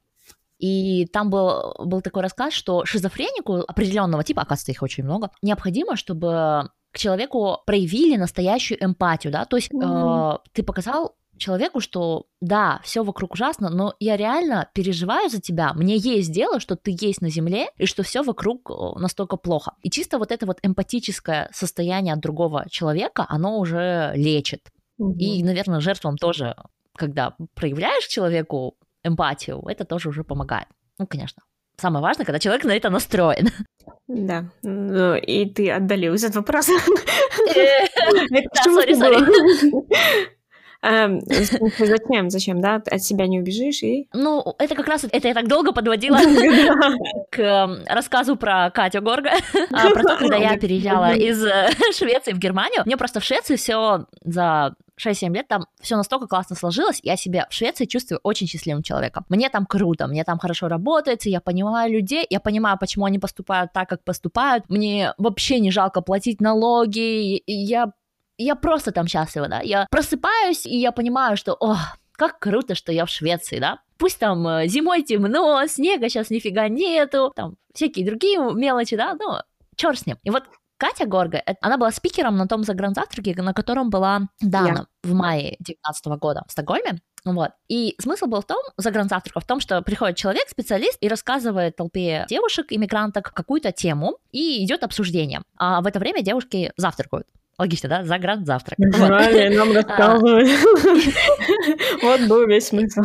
И там был, был такой рассказ, что шизофренику определенного типа, оказывается, их очень много, необходимо, чтобы к человеку проявили настоящую эмпатию, да, то есть mm-hmm. э, ты показал человеку, что да, все вокруг ужасно, но я реально переживаю за тебя, мне есть дело, что ты есть на земле, и что все вокруг настолько плохо. И чисто вот это вот эмпатическое состояние от другого человека, оно уже лечит. Угу. И, наверное, жертвам тоже, когда проявляешь человеку эмпатию, это тоже уже помогает. Ну, конечно. Самое важное, когда человек на это настроен. [laughs]
Да, ну, и ты отдалился от вопроса. Эм, зачем, зачем, да? От себя не убежишь и...
Ну, это как раз, это я так долго подводила [laughs] к эм, рассказу про Катю Горга, про то, когда я переезжала из э, [laughs] Швеции в Германию. Мне просто в Швеции все за 6-7 лет там все настолько классно сложилось, я себя в Швеции чувствую очень счастливым человеком. Мне там круто, мне там хорошо работается, я понимаю людей, я понимаю, почему они поступают так, как поступают, мне вообще не жалко платить налоги, я я просто там счастлива, да, я просыпаюсь, и я понимаю, что, о, как круто, что я в Швеции, да, пусть там э, зимой темно, снега сейчас нифига нету, там всякие другие мелочи, да, ну, черт с ним. И вот Катя Горга, она была спикером на том загранзавтраке, на котором была Дана yeah. в мае 2019 года в Стокгольме. Вот. И смысл был в том, загранзавтрака, в том, что приходит человек, специалист, и рассказывает толпе девушек, иммигранток, какую-то тему, и идет обсуждение. А в это время девушки завтракают. Логично, да? Загранзавтрак.
Жаль, нам [laughs] рассказывали. [laughs] Вот был весь смысл.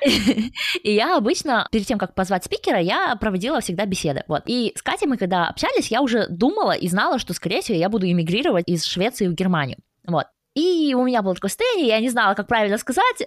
[laughs]
И я обычно, перед тем, как позвать спикера, я проводила всегда беседы. Вот. И с Катей мы, когда общались, я уже думала и знала, что, скорее всего, я буду эмигрировать из Швеции в Германию. Вот. И у меня было такое состояние, я не знала, как правильно сказать.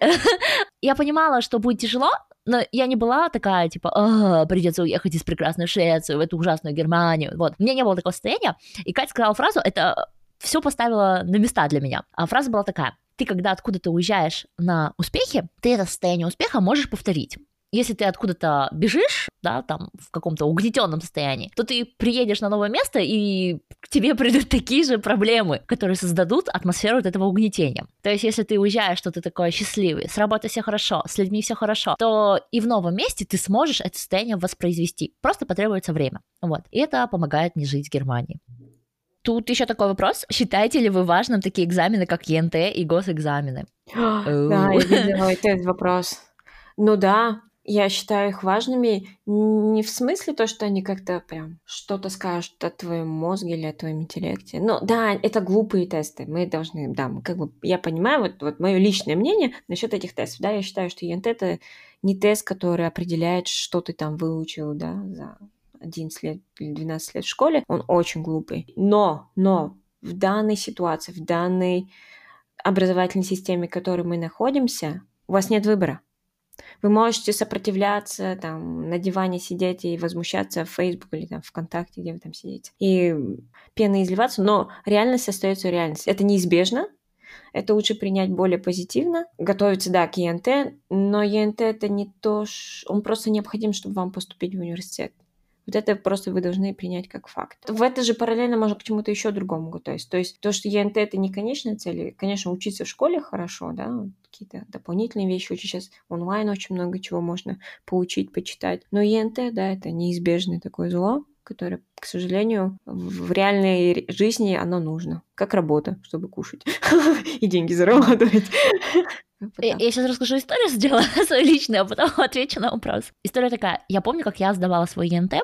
я понимала, что будет тяжело, но я не была такая, типа, придется уехать из прекрасной Швеции в эту ужасную Германию. Вот, у меня не было такого состояния. И Катя сказала фразу, это все поставило на места для меня. А фраза была такая. Ты, когда откуда-то уезжаешь на успехи, ты это состояние успеха можешь повторить если ты откуда-то бежишь, да, там, в каком-то угнетенном состоянии, то ты приедешь на новое место, и к тебе придут такие же проблемы, которые создадут атмосферу вот этого угнетения. То есть, если ты уезжаешь, что ты такой счастливый, с работой все хорошо, с людьми все хорошо, то и в новом месте ты сможешь это состояние воспроизвести. Просто потребуется время. Вот. И это помогает не жить в Германии. Тут еще такой вопрос. Считаете ли вы важным такие экзамены, как ЕНТ и госэкзамены? [gasps]
Да, я видела этот вопрос. Ну да, я считаю их важными не в смысле то, что они как-то прям что-то скажут о твоем мозге или о твоем интеллекте. Ну да, это глупые тесты. Мы должны, да, как бы я понимаю, вот, вот мое личное мнение насчет этих тестов. Да, я считаю, что ЕНТ это не тест, который определяет, что ты там выучил, да, за 11 лет или 12 лет в школе. Он очень глупый. Но, но в данной ситуации, в данной образовательной системе, в которой мы находимся, у вас нет выбора. Вы можете сопротивляться, там, на диване сидеть и возмущаться в Facebook или там ВКонтакте, где вы там сидите, и пены изливаться, но реальность остается реальностью. Это неизбежно, это лучше принять более позитивно, готовиться, да, к ЕНТ, но ЕНТ это не то, он просто необходим, чтобы вам поступить в университет. Вот это просто вы должны принять как факт. В это же параллельно можно к чему-то еще другому готовиться. То есть то, что ЕНТ это не конечная цель, конечно, учиться в школе хорошо, да, какие-то дополнительные вещи учить. Сейчас онлайн очень много чего можно поучить, почитать. Но ЕНТ, да, это неизбежное такое зло, которое, к сожалению, в реальной жизни оно нужно. Как работа, чтобы кушать [laughs] и деньги зарабатывать.
Я, я сейчас расскажу историю сначала [laughs] свою личную, а потом отвечу на вопрос. История такая. Я помню, как я сдавала свой ЕНТ,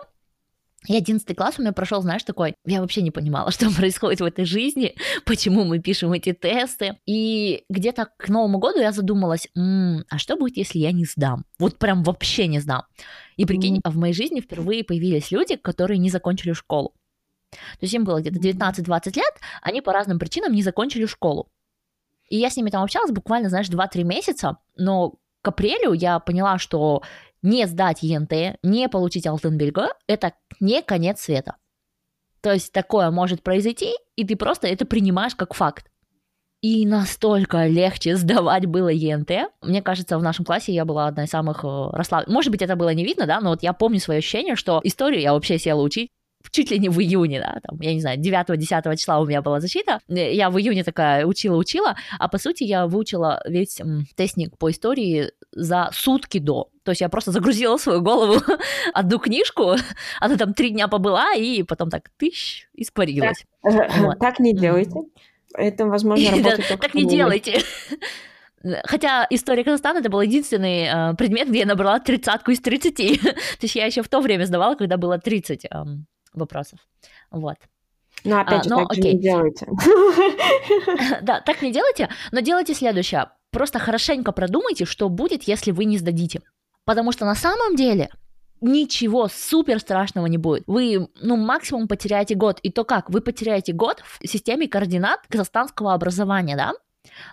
и одиннадцатый класс у меня прошел, знаешь, такой, я вообще не понимала, [laughs] что происходит в этой жизни, почему мы пишем эти тесты. И где-то к Новому году я задумалась, м-м, а что будет, если я не сдам? Вот прям вообще не сдам. И прикинь, в моей жизни впервые появились люди, которые не закончили школу. То есть им было где-то 19-20 лет, они по разным причинам не закончили школу. И я с ними там общалась буквально, знаешь, 2-3 месяца, но к апрелю я поняла, что не сдать ЕНТ, не получить Алтенбельга – это не конец света. То есть такое может произойти, и ты просто это принимаешь как факт. И настолько легче сдавать было ЕНТ. Мне кажется, в нашем классе я была одна из самых э, расслабленных. Может быть, это было не видно, да, но вот я помню свое ощущение, что историю я вообще села учить чуть ли не в июне, да, там, я не знаю, 9-10 числа у меня была защита, я в июне такая учила-учила, а по сути я выучила весь м, тестник по истории за сутки до. То есть я просто загрузила свою голову [laughs] одну книжку, [laughs] она там три дня побыла, и потом так тыщ, испарилась.
Так, вот. так не делайте. Это, возможно, [laughs] работает
Так не делайте. Хотя история Казахстана это был единственный э, предмет, где я набрала тридцатку из 30. То есть я еще в то время сдавала, когда было 30 э, вопросов. Вот.
Ну, опять же, а, но, так окей. не делайте. [laughs]
Да, так не делайте, но делайте следующее. Просто хорошенько продумайте, что будет, если вы не сдадите. Потому что на самом деле ничего супер страшного не будет. Вы, ну, максимум потеряете год. И то как? Вы потеряете год в системе координат казахстанского образования, да?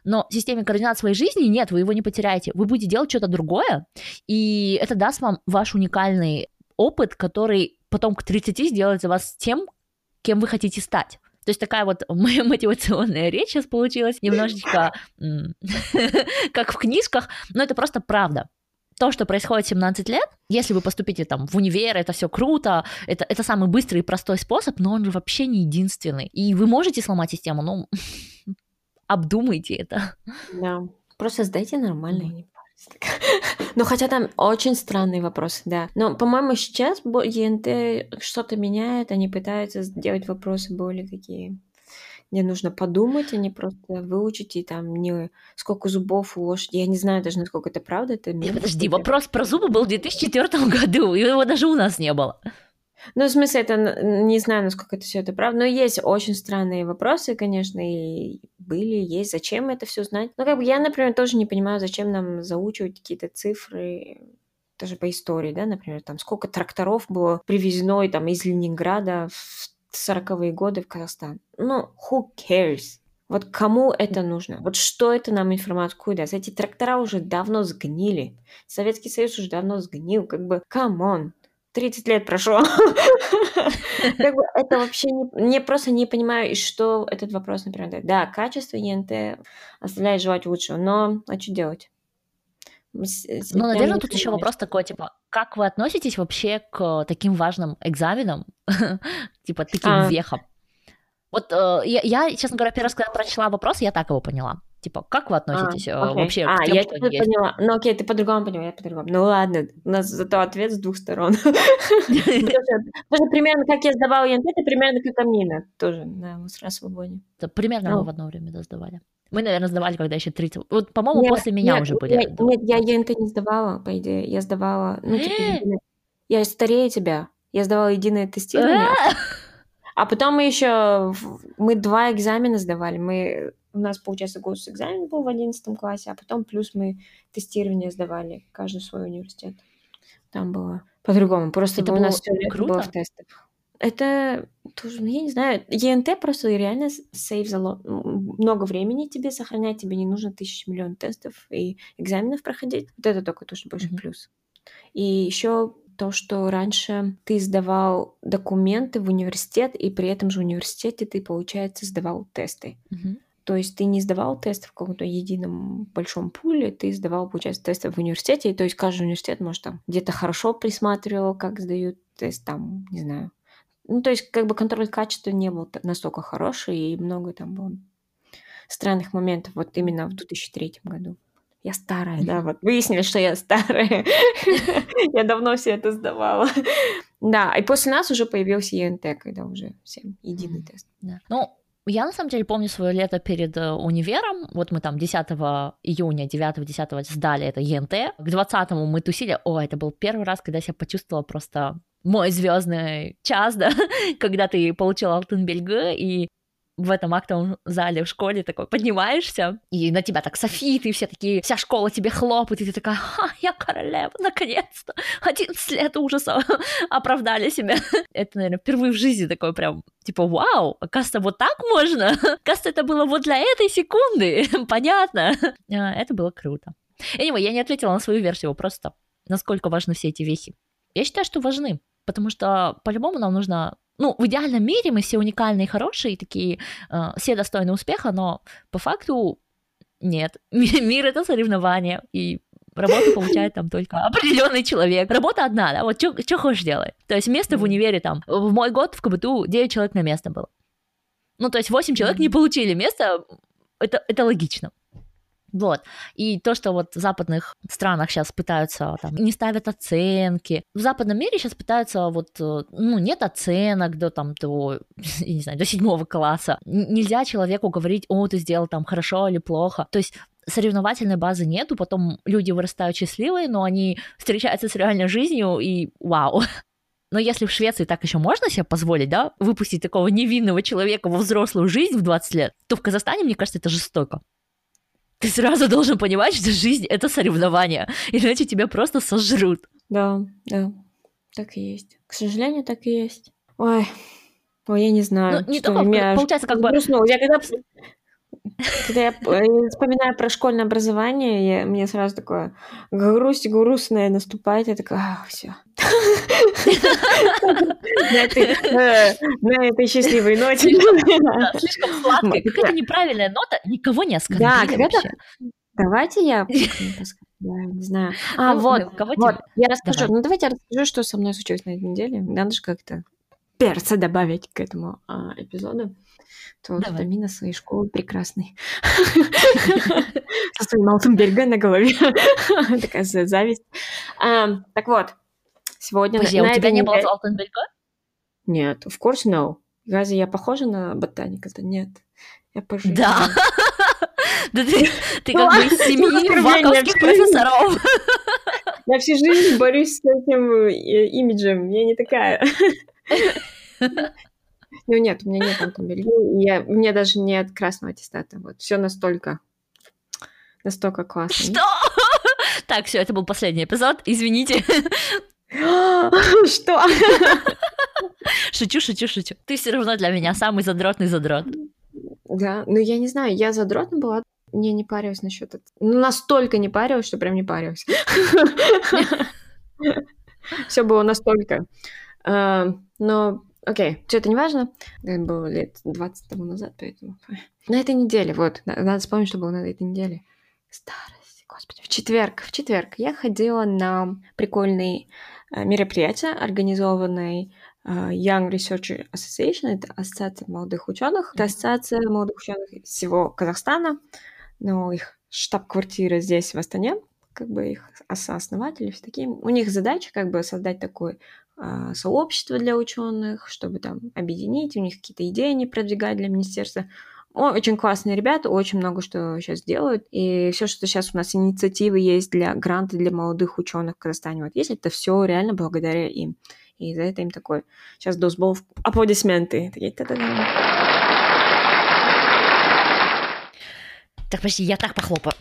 Но в системе координат своей жизни нет, вы его не потеряете. Вы будете делать что-то другое, и это даст вам ваш уникальный опыт, который потом к 30 сделает вас тем, кем вы хотите стать. То есть такая вот [laughs] моя мотивационная речь сейчас получилась, немножечко [laughs] как в книжках, но это просто правда. То, что происходит в 17 лет, если вы поступите там в универ, это все круто, это, это самый быстрый и простой способ, но он же вообще не единственный. И вы можете сломать систему, но [laughs] обдумайте это.
Да, просто сдайте нормально. [laughs] Ну, хотя там очень странный вопрос, да. Но, по-моему, сейчас ЕНТ что-то меняет, они пытаются сделать вопросы более такие где нужно подумать, а не просто выучить, и там не сколько зубов у лошади. Я не знаю даже, насколько это правда. Это
Подожди, вопрос про зубы был в 2004 [laughs] году, и его даже у нас не было.
Ну, в смысле, это не знаю, насколько это все это правда, но есть очень странные вопросы, конечно, и были, есть. Зачем это все знать? Ну, как бы я, например, тоже не понимаю, зачем нам заучивать какие-то цифры, даже по истории, да, например, там сколько тракторов было привезено там из Ленинграда в 40-е годы в Казахстан. Ну, who cares? Вот кому это нужно? Вот что это нам информацию даст? Эти трактора уже давно сгнили. Советский Союз уже давно сгнил. Как бы, come on. 30 лет прошло. [laughs] Как бы это вообще не... Не просто не понимаю, и что этот вопрос, например, дает. Да, качество ЕНТ оставляет желать лучшего, но а что делать?
Ну, наверное, тут еще вопрос такой, типа, как вы относитесь вообще к таким важным экзаменам, [laughs] типа, таким а. вехам? Вот э, я, честно говоря, первый раз, когда прочла вопрос, я так его поняла. Типа, как вы относитесь а, э, вообще
а,
к тем,
я
что
есть? поняла. Ну, окей, ты по-другому поняла, я по-другому. Ну, ладно, у нас зато ответ с двух сторон. [laughs] Тоже примерно, как я сдавала ЕНТ, это примерно как Амина. Тоже на свободе.
Примерно мы ну. в одно время сдавали. Мы, наверное, сдавали, когда еще 30. Вот, по-моему, после меня уже были.
Нет, я ЕНТ не сдавала, по идее. Я сдавала... Ну, типа,
Э?
я старее тебя. Я сдавала единое тестирование.
А!
А потом мы еще... Мы два экзамена сдавали. Мы... У нас, получается, госэкзамен был в одиннадцатом классе, а потом плюс мы тестирование сдавали, каждый свой университет. Там было по-другому. Просто
Это
у нас
было
все лето было
круто?
в тестах. Это тоже, ну, я не знаю, ЕНТ просто реально сейв за много времени тебе сохранять, тебе не нужно тысяч миллион тестов и экзаменов проходить. Вот это только тоже большой
Мгм.
плюс. И еще то, что раньше ты сдавал документы в университет, и при этом же университете ты, получается, сдавал тесты.
Мгм.
То есть ты не сдавал тесты в каком-то едином большом пуле, ты сдавал, получается, тесты в университете. То есть каждый университет, может, там где-то хорошо присматривал, как сдают тест, там, не знаю. Ну, то есть как бы контроль качества не был настолько хороший, и много там было странных моментов вот именно в 2003 году. Я старая, да, вот выяснили, что я старая. [laughs] Я давно все это сдавала. [laughs] Да, и после нас уже появился ЕНТ, когда уже всем единый тест.
Ну, я на самом деле помню свое лето перед э, универом. Вот мы там 10 июня, 9-10 сдали это ЕНТ. К 20 мы тусили. О, это был первый раз, когда я себя почувствовала просто мой звездный час, [laughs] да, когда ты получил Алтенбельге, и в этом актовом зале в школе такой поднимаешься, и на тебя так софит, и все такие, вся школа тебе хлопает, и ты такая, ха, я королева, наконец-то, 11 лет ужаса [laughs] оправдали себя. Это, наверное, впервые в жизни такой прям, типа, вау, оказывается, вот так можно? [laughs] Оказывается, это было вот для этой секунды, [laughs] понятно. А, Это было круто. Anyway, я не ответила на свою версию, просто насколько важны все эти вехи. Я считаю, что важны, потому что по-любому нам нужно ну, в идеальном мире мы все уникальные, хорошие, такие, э, все достойны успеха, но по факту нет. [laughs] Ми- Мир — это соревнование, и работу получает там только определенный человек. Работа одна, да, вот что хочешь делай. То есть место в универе там, в мой год в КБТУ 9 человек на место было. Ну, то есть 8 человек не получили место, это, это логично. Вот. И то, что вот в западных странах сейчас пытаются, там, не ставят оценки. В западном мире сейчас пытаются вот, э, ну, нет оценок до там, до, [laughs] я не знаю, до седьмого класса. Нельзя человеку говорить, о, ты сделал там хорошо или плохо. То есть соревновательной базы нету, потом люди вырастают счастливые, но они встречаются с реальной жизнью и вау. [laughs] Но если в Швеции так еще можно себе позволить, да, выпустить такого невинного человека во взрослую жизнь в 20 лет, то в Казахстане, мне кажется, это жестоко. Ты сразу должен понимать, что жизнь — это соревнование, иначе тебя просто сожрут.
Да, да, так и есть. К сожалению, так и есть. Ой, ой, я не знаю.
Ну, не
что
только,
меня
получается, как бы...
Я когда, когда я э, вспоминаю про школьное образование, я- мне сразу такое грусть грустная наступает. Я такая, ах, все. На этой э, на этой счастливой ноте.
Слишком сладкая, какая-то неправильная нота, никого не оскорбили вообще.
Давайте я... [laughs] Я не знаю. А,
Ну,
вот,
ну,
вот, я расскажу. Ну, давайте я расскажу, что со мной случилось на этой неделе. Надо же как-то перца добавить к этому а, эпизоду. То
Давай.
Тамина своей школы прекрасный. [laughs] Со своим Алтенберга на голове. [laughs] Такая за- зависть. Так вот, сегодня...
Подожди, а у тебя не было Золотенберга?
Нет, of course no. Разве я похожа на ботаника-то? Нет. Я поживу.
Да. [laughs] Да ты, ты
Ну,
как бы из
ладно,
семьи ваковских профессоров.
Я всю жизнь борюсь с этим э, имиджем. Я не такая. [laughs] Ну нет, у меня нет Антонберги. Я, у меня даже нет красного аттестата. Вот все настолько, настолько классно.
Что? [laughs] Так, все, это был последний эпизод. Извините. [gasps]
Что? [laughs]
Шучу, шучу, шучу. Ты все равно для меня самый задротный задрот.
Да, ну я не знаю, я задротна была. Не, не парилась насчет этого. Ну, настолько не парилась, что прям не парилась. Все было настолько. Но, окей, все это не важно. Это было лет 20 тому назад, поэтому... [laughs] На этой неделе, вот, на- надо вспомнить, что было на этой неделе. Старость, господи. В четверг, в четверг я ходила на прикольный э, мероприятие, организованное э, Young Research Association, это ассоциация молодых ученых, это ассоциация молодых ученых всего Казахстана, но их штаб-квартира здесь, в Астане, как бы их сооснователи, все такие. У них задача как бы создать такое а, сообщество для ученых, чтобы там объединить, у них какие-то идеи не продвигать для министерства. очень классные ребята, очень много что сейчас делают. И все, что сейчас у нас инициативы есть для гранта для молодых ученых в Казахстане, вот есть, это все реально благодаря им. И за это им такой сейчас дозбол аплодисменты.
Так, почти я так похлопаю.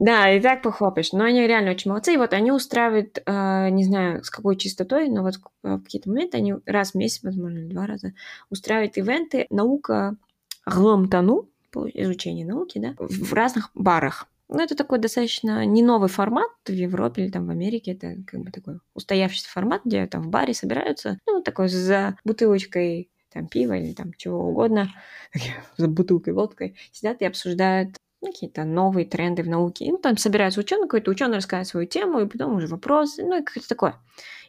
Да, и так похлопаешь. Но они реально очень молодцы. И вот они устраивают, э, не знаю, с какой частотой, но вот в какие-то моменты они раз в месяц, возможно, два раза устраивают ивенты «Наука Гломтану», изучение науки, да, в разных барах. Ну, это такой достаточно не новый формат в Европе или там в Америке. Это как бы такой устоявшийся формат, где там в баре собираются, ну, такой за бутылочкой там пива или там чего угодно, [laughs] за бутылкой водкой, сидят и обсуждают ну, какие-то новые тренды в науке. Ну, там собираются ученые, какой-то ученый рассказывает свою тему, и потом уже вопросы, ну, и как-то такое.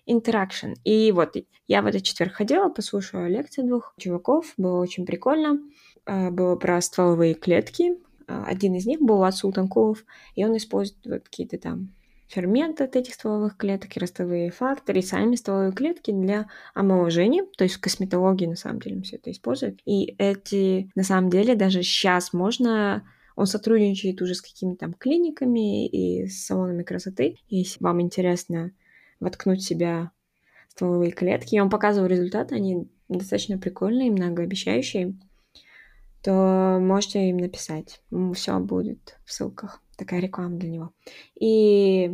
Интеракшн. И вот я в этот четверг ходила, послушала лекции двух чуваков, было очень прикольно. А, было про стволовые клетки. А, один из них был от Султанкулов, и он использует какие-то там ферменты от этих стволовых клеток и ростовые факторы, и сами стволовые клетки для омоложения, то есть в косметологии на самом деле все это используют. И эти, на самом деле, даже сейчас можно он сотрудничает уже с какими-то там клиниками и с салонами красоты. Если вам интересно воткнуть себя в стволовые клетки, я вам показываю результаты, они достаточно прикольные, многообещающие, то можете им написать. Все будет в ссылках. Такая реклама для него. И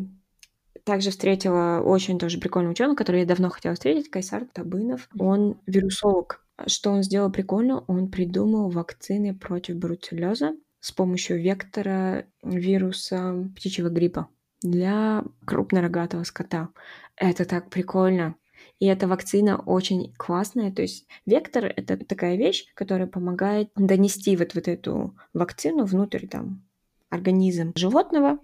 также встретила очень тоже прикольного ученого, который я давно хотела встретить, Кайсар Табынов. Он вирусолог. Что он сделал прикольно? Он придумал вакцины против бруцеллеза с помощью вектора вируса птичьего гриппа для крупнорогатого скота. Это так прикольно. И эта вакцина очень классная. То есть вектор — это такая вещь, которая помогает донести вот, вот эту вакцину внутрь там организм животного,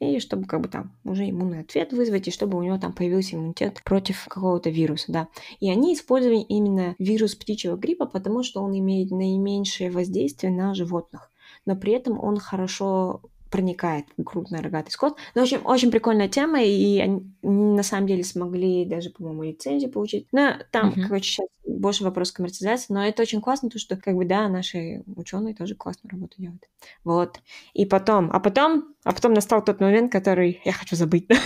и чтобы как бы там уже иммунный ответ вызвать, и чтобы у него там появился иммунитет против какого-то вируса, да. И они использовали именно вирус птичьего гриппа, потому что он имеет наименьшее воздействие на животных, но при этом он хорошо проникает крупный рогатый скот. Ну, в общем, очень прикольная тема, и они на самом деле смогли даже, по-моему, лицензию получить. Но там, uh-huh. короче, сейчас больше вопрос коммерциализации, но это очень классно, то что, как бы, да, наши ученые тоже классную работу делают. Вот. И потом, а потом, а потом настал тот момент, который я хочу забыть. [laughs]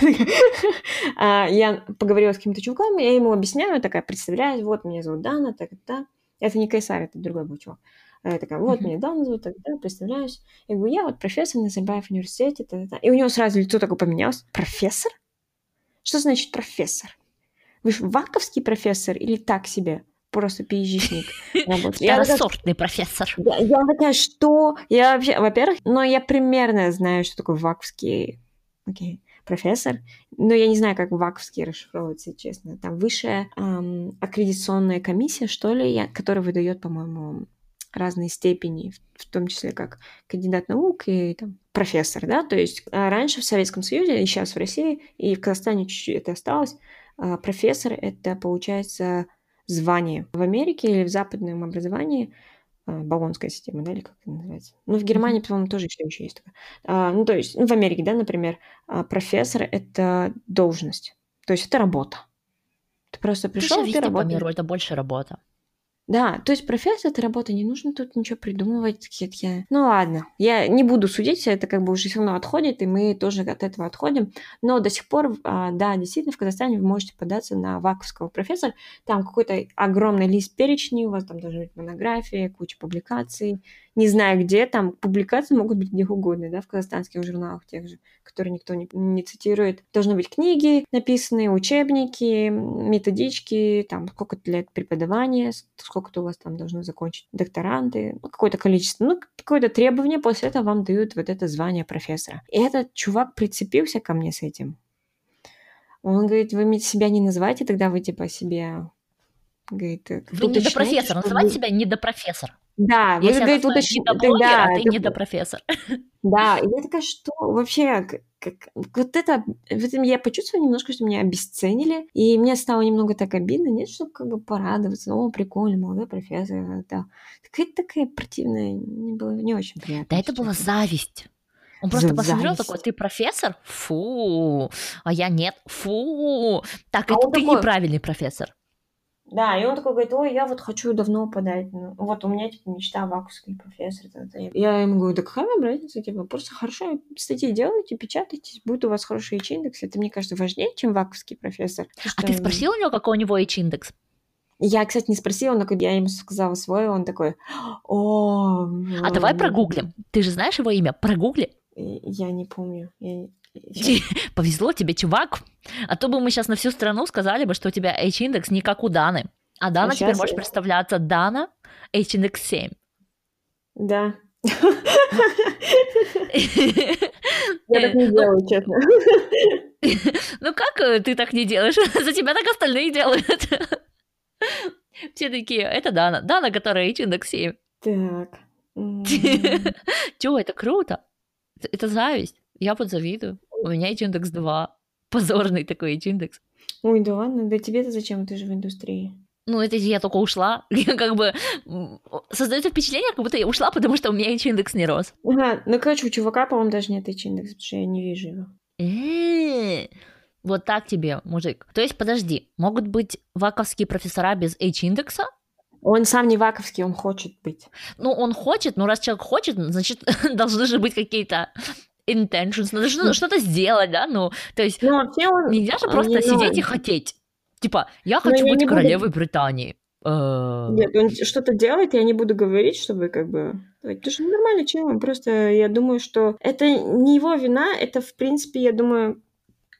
А, я поговорила с каким-то чуваком, я ему объясняю, такая, представляюсь, вот, меня зовут Дана, так-то. Это не Кайсар, это другой был чувак. А я такая, вот, меня Дана зовут, так, да, представляюсь. Я говорю, я вот профессор на Назарбаев университете, та, та, та. и у него сразу лицо такое поменялось. Профессор? Что значит профессор? Вы же ваковский профессор или так себе? Просто PhD-шник. [laughs]
Второсортный профессор.
Я, я такая, что? Я вообще, во-первых, но я примерно знаю, что такое ваковский окей, профессор, но я не знаю, как ваковский расшифровывается, честно. Там высшая эм, аккредитационная комиссия, что ли, я, которая выдает, по-моему, разные степени, в том числе как кандидат наук и там, профессор, да, то есть а раньше в Советском Союзе, и сейчас в России, и в Казахстане чуть-чуть это осталось, а, профессор — это, получается, звание. В Америке или в западном образовании а, Болонская система, да, или как это называется. Ну, в Германии, по-моему, тоже все еще есть такое. А, ну, то есть, ну, в Америке, да, например, профессор — это должность, то есть это работа. Ты просто пришел, ты,
ты работаешь. по миру это больше работа.
Да, то есть профессия это работа, не нужно тут ничего придумывать. Такие, ну ладно, я не буду судить, это как бы уже все равно отходит, и мы тоже от этого отходим. Но до сих пор, а, да, действительно, в Казахстане вы можете податься на ваковского профессора. Там какой-то огромный лист перечней, у вас там должны быть монографии, куча публикаций, не знаю где, там публикации могут быть где угодно, да, в казахстанских журналах тех же, которые никто не, не цитирует. Должны быть книги написанные, учебники, методички, там сколько-то лет преподавания, сколько-то у вас там должно закончить докторанты, ну, какое-то количество, ну, какое-то требование, после этого вам дают вот это звание профессора. И этот чувак прицепился ко мне с этим. Он говорит, вы себя не называйте, тогда вы типа себе
Говорит, вы не до профессор, называть себя не
Да,
вы, говорит, уточните. Да, а ты не до профессор. [laughs]
Да, и я такая, что вообще, как, как, вот это, в этом я почувствовала немножко, что меня обесценили, и мне стало немного так обидно, нет, чтобы как бы порадоваться, о, прикольно, молодой профессор, да. Такая такая противная, не было не очень приятно.
Да, это была зависть. Он просто За посмотрел такой, ты профессор? Фу, а я нет, фу. Так, а это ты такой... неправильный профессор.
Да, и он такой говорит, ой, я вот хочу давно подать. Ну, вот у меня, типа, мечта вакуумский профессор. Я ему говорю, да какая вам разница, типа, просто хорошо статьи делайте, печатайте, будет у вас хороший H-индекс. Это, мне кажется, важнее, чем вакуумский профессор.
А ты спросил у него, какой у него H-индекс?
Я, кстати, не спросила, но когда я ему сказала свой, он такой, о...
А давай прогуглим. Ты же знаешь его имя? Прогугли.
Я не помню. Я... [laughs]
Повезло тебе, чувак. А то бы мы сейчас на всю страну сказали бы, что у тебя H-индекс не как у Даны. А Дана а теперь может представляться Дана H-индекс 7.
Да. [laughs] Я так не делаю, ну, честно. [laughs]
Ну как э, ты так не делаешь? [laughs] За тебя так остальные делают. Все такие, это Дана. Дана, которая H-индекс 7.
Так.
Чё, это круто. Это зависть. Я вот завидую. У меня H-индекс 2. Позорный такой H-индекс.
Ой, да ладно, да тебе-то зачем? Ты же в индустрии.
Ну, это я только ушла. [laughs] как бы создается впечатление, как будто я ушла, потому что у меня H-индекс не рос.
Ага, ну, короче, у чувака, по-моему, даже нет H-индекса, потому что я не вижу его.
Э, вот так тебе, мужик. То есть, подожди, могут быть ваковские профессора без H-индекса?
Он сам не ваковский, он хочет быть.
Ну, он хочет, но раз человек хочет, значит, [laughs] должны же быть какие-то intentions, надо что- что-то сделать, да, ну, то есть
ну, вообще он,
нельзя же просто не, сидеть и хотеть. Типа, я хочу быть я королевой буду... Британии.
Э. Нет, он что-то делает, я не буду говорить, чтобы как бы... Потому что нормально чем, просто я думаю, что это не его вина, это, в принципе, я думаю,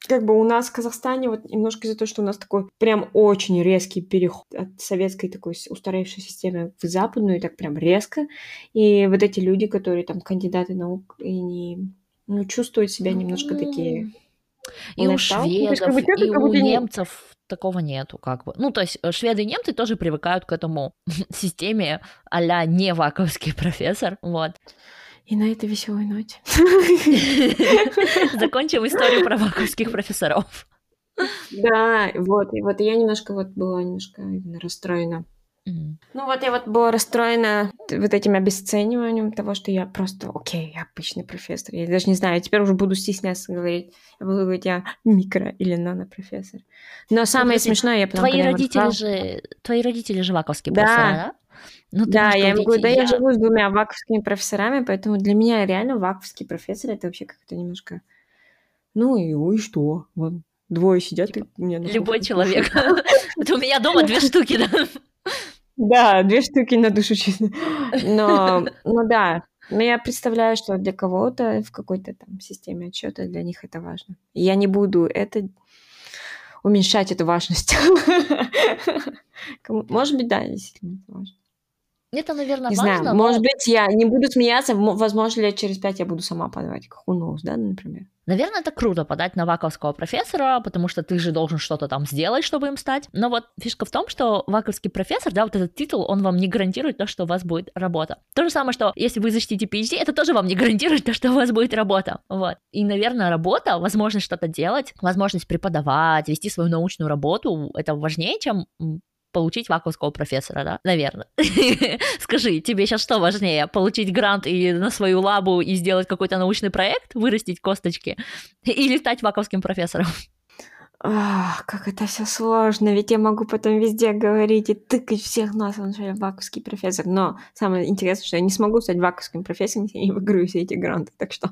как бы у нас в Казахстане вот немножко из-за того, что у нас такой прям очень резкий переход от советской такой устаревшей системы в западную, так прям резко. И вот эти люди, которые там кандидаты наук и не ну, чувствуют себя немножко такие...
И у шведов, ну, есть, и у немцев такого нету, как бы. Ну, то есть э, шведы и немцы тоже привыкают к этому [laughs] системе а-ля не ваковский [laughs] профессор, вот.
И на этой веселой ноте. [laughs]
Закончим историю про ваковских профессоров.
Да, вот, и вот я немножко вот была немножко расстроена Mm. Ну вот я вот была расстроена вот этим обесцениванием того, что я просто, окей, я обычный профессор. Я даже не знаю, я теперь уже буду стесняться говорить. Я буду говорить, я микро- или нано-профессор. Но самое Подожди, смешное, я
потом... Твои родители же... Твои родители же ваковские да. профессора, да?
Ну, да, я им говорю, да, я... я живу с двумя ваковскими профессорами, поэтому для меня реально ваковский профессор это вообще как-то немножко... Ну и, и что? Вот двое сидят, типа, и мне...
Любой человек. [laughs] Это у меня дома две штуки, да?
Да, две штуки на душу, честно. Но, ну да, но я представляю, что для кого-то в какой-то там системе отчета для них это важно. Я не буду это уменьшать эту важность. [laughs] Может быть, да, действительно это важно.
Это, наверное,
не
важно.
Знаю, но... Может быть, я не буду смеяться, возможно, лет через пять я буду сама подавать, knows, да, например.
Наверное, это круто подать на ваковского профессора, потому что ты же должен что-то там сделать, чтобы им стать. Но вот фишка в том, что ваковский профессор, да, вот этот титул, он вам не гарантирует то, что у вас будет работа. То же самое, что если вы защитите PhD, это тоже вам не гарантирует то, что у вас будет работа. Вот. И, наверное, работа, возможность что-то делать, возможность преподавать, вести свою научную работу, это важнее, чем получить ваковского профессора, да? Наверное. [laughs] Скажи, тебе сейчас что важнее? Получить грант и на свою лабу и сделать какой-то научный проект, вырастить косточки? Или стать ваковским профессором?
Ах, как это все сложно, ведь я могу потом везде говорить и тыкать всех нас, он же ваковский профессор. Но самое интересное, что я не смогу стать ваковским профессором, если я не выиграю все эти гранты. Так что...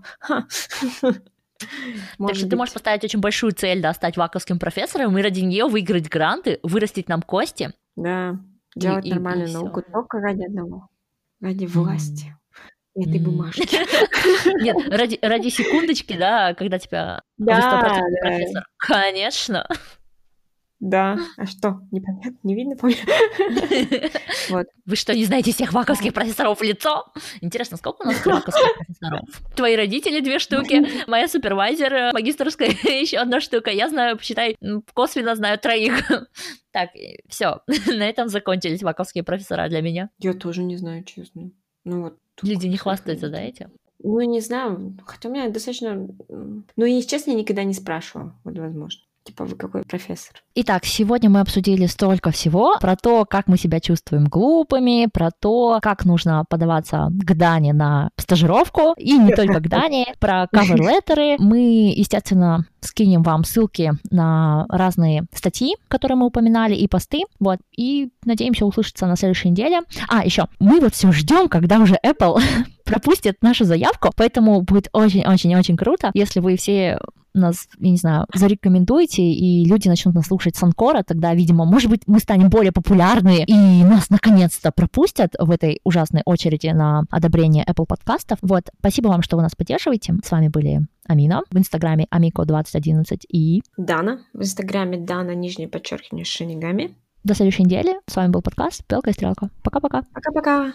так что ты можешь поставить очень большую цель, да, стать ваковским профессором и ради нее выиграть гранты, вырастить нам кости.
Да, делать и, нормальную и, и науку всё. только ради одного, ради власти. Mm. Этой бумажки. [laughs]
Нет, ради, ради секундочки, да, когда тебя да, да. профессор. Конечно.
Да, а что, непонятно, не видно, [laughs]
вот. Вы что, не знаете всех ваковских профессоров в лицо? Интересно, сколько у нас [laughs] ваковских профессоров? Твои родители две штуки, [laughs] моя супервайзер, э, магистрская еще одна штука. Я знаю, посчитай, косвенно знаю троих. Так, все, на этом закончились ваковские профессора для меня.
Я тоже не знаю, честно. Ну вот.
Люди не хвастаются, да, этим?
Ну, не знаю, хотя у меня достаточно... Ну, если честно, я никогда не спрашивала, вот, возможно. Типа, вы какой профессор?
Итак, сегодня мы обсудили столько всего про то, как мы себя чувствуем глупыми, про то, как нужно подаваться к Дане на стажировку, и не только к Дане, про кавер-леттеры. Мы, естественно, скинем вам ссылки на разные статьи, которые мы упоминали, и посты, вот, и надеемся услышаться на следующей неделе. А, еще, мы вот все ждем, когда уже Apple [laughs] пропустит нашу заявку, поэтому будет очень-очень-очень круто, если вы все нас, я не знаю, зарекомендуете, и люди начнут нас слушать с Анкора, тогда, видимо, может быть, мы станем более популярны, и нас наконец-то пропустят в этой ужасной очереди на одобрение Apple подкастов. Вот, спасибо вам, что вы нас поддерживаете. С вами были Амина, в Инстаграме Амико2011 и...
Дана, в Инстаграме Дана, нижнее подчеркивание, Шинигами.
До следующей недели. С вами был подкаст «Белка и стрелка». Пока-пока.
Пока-пока.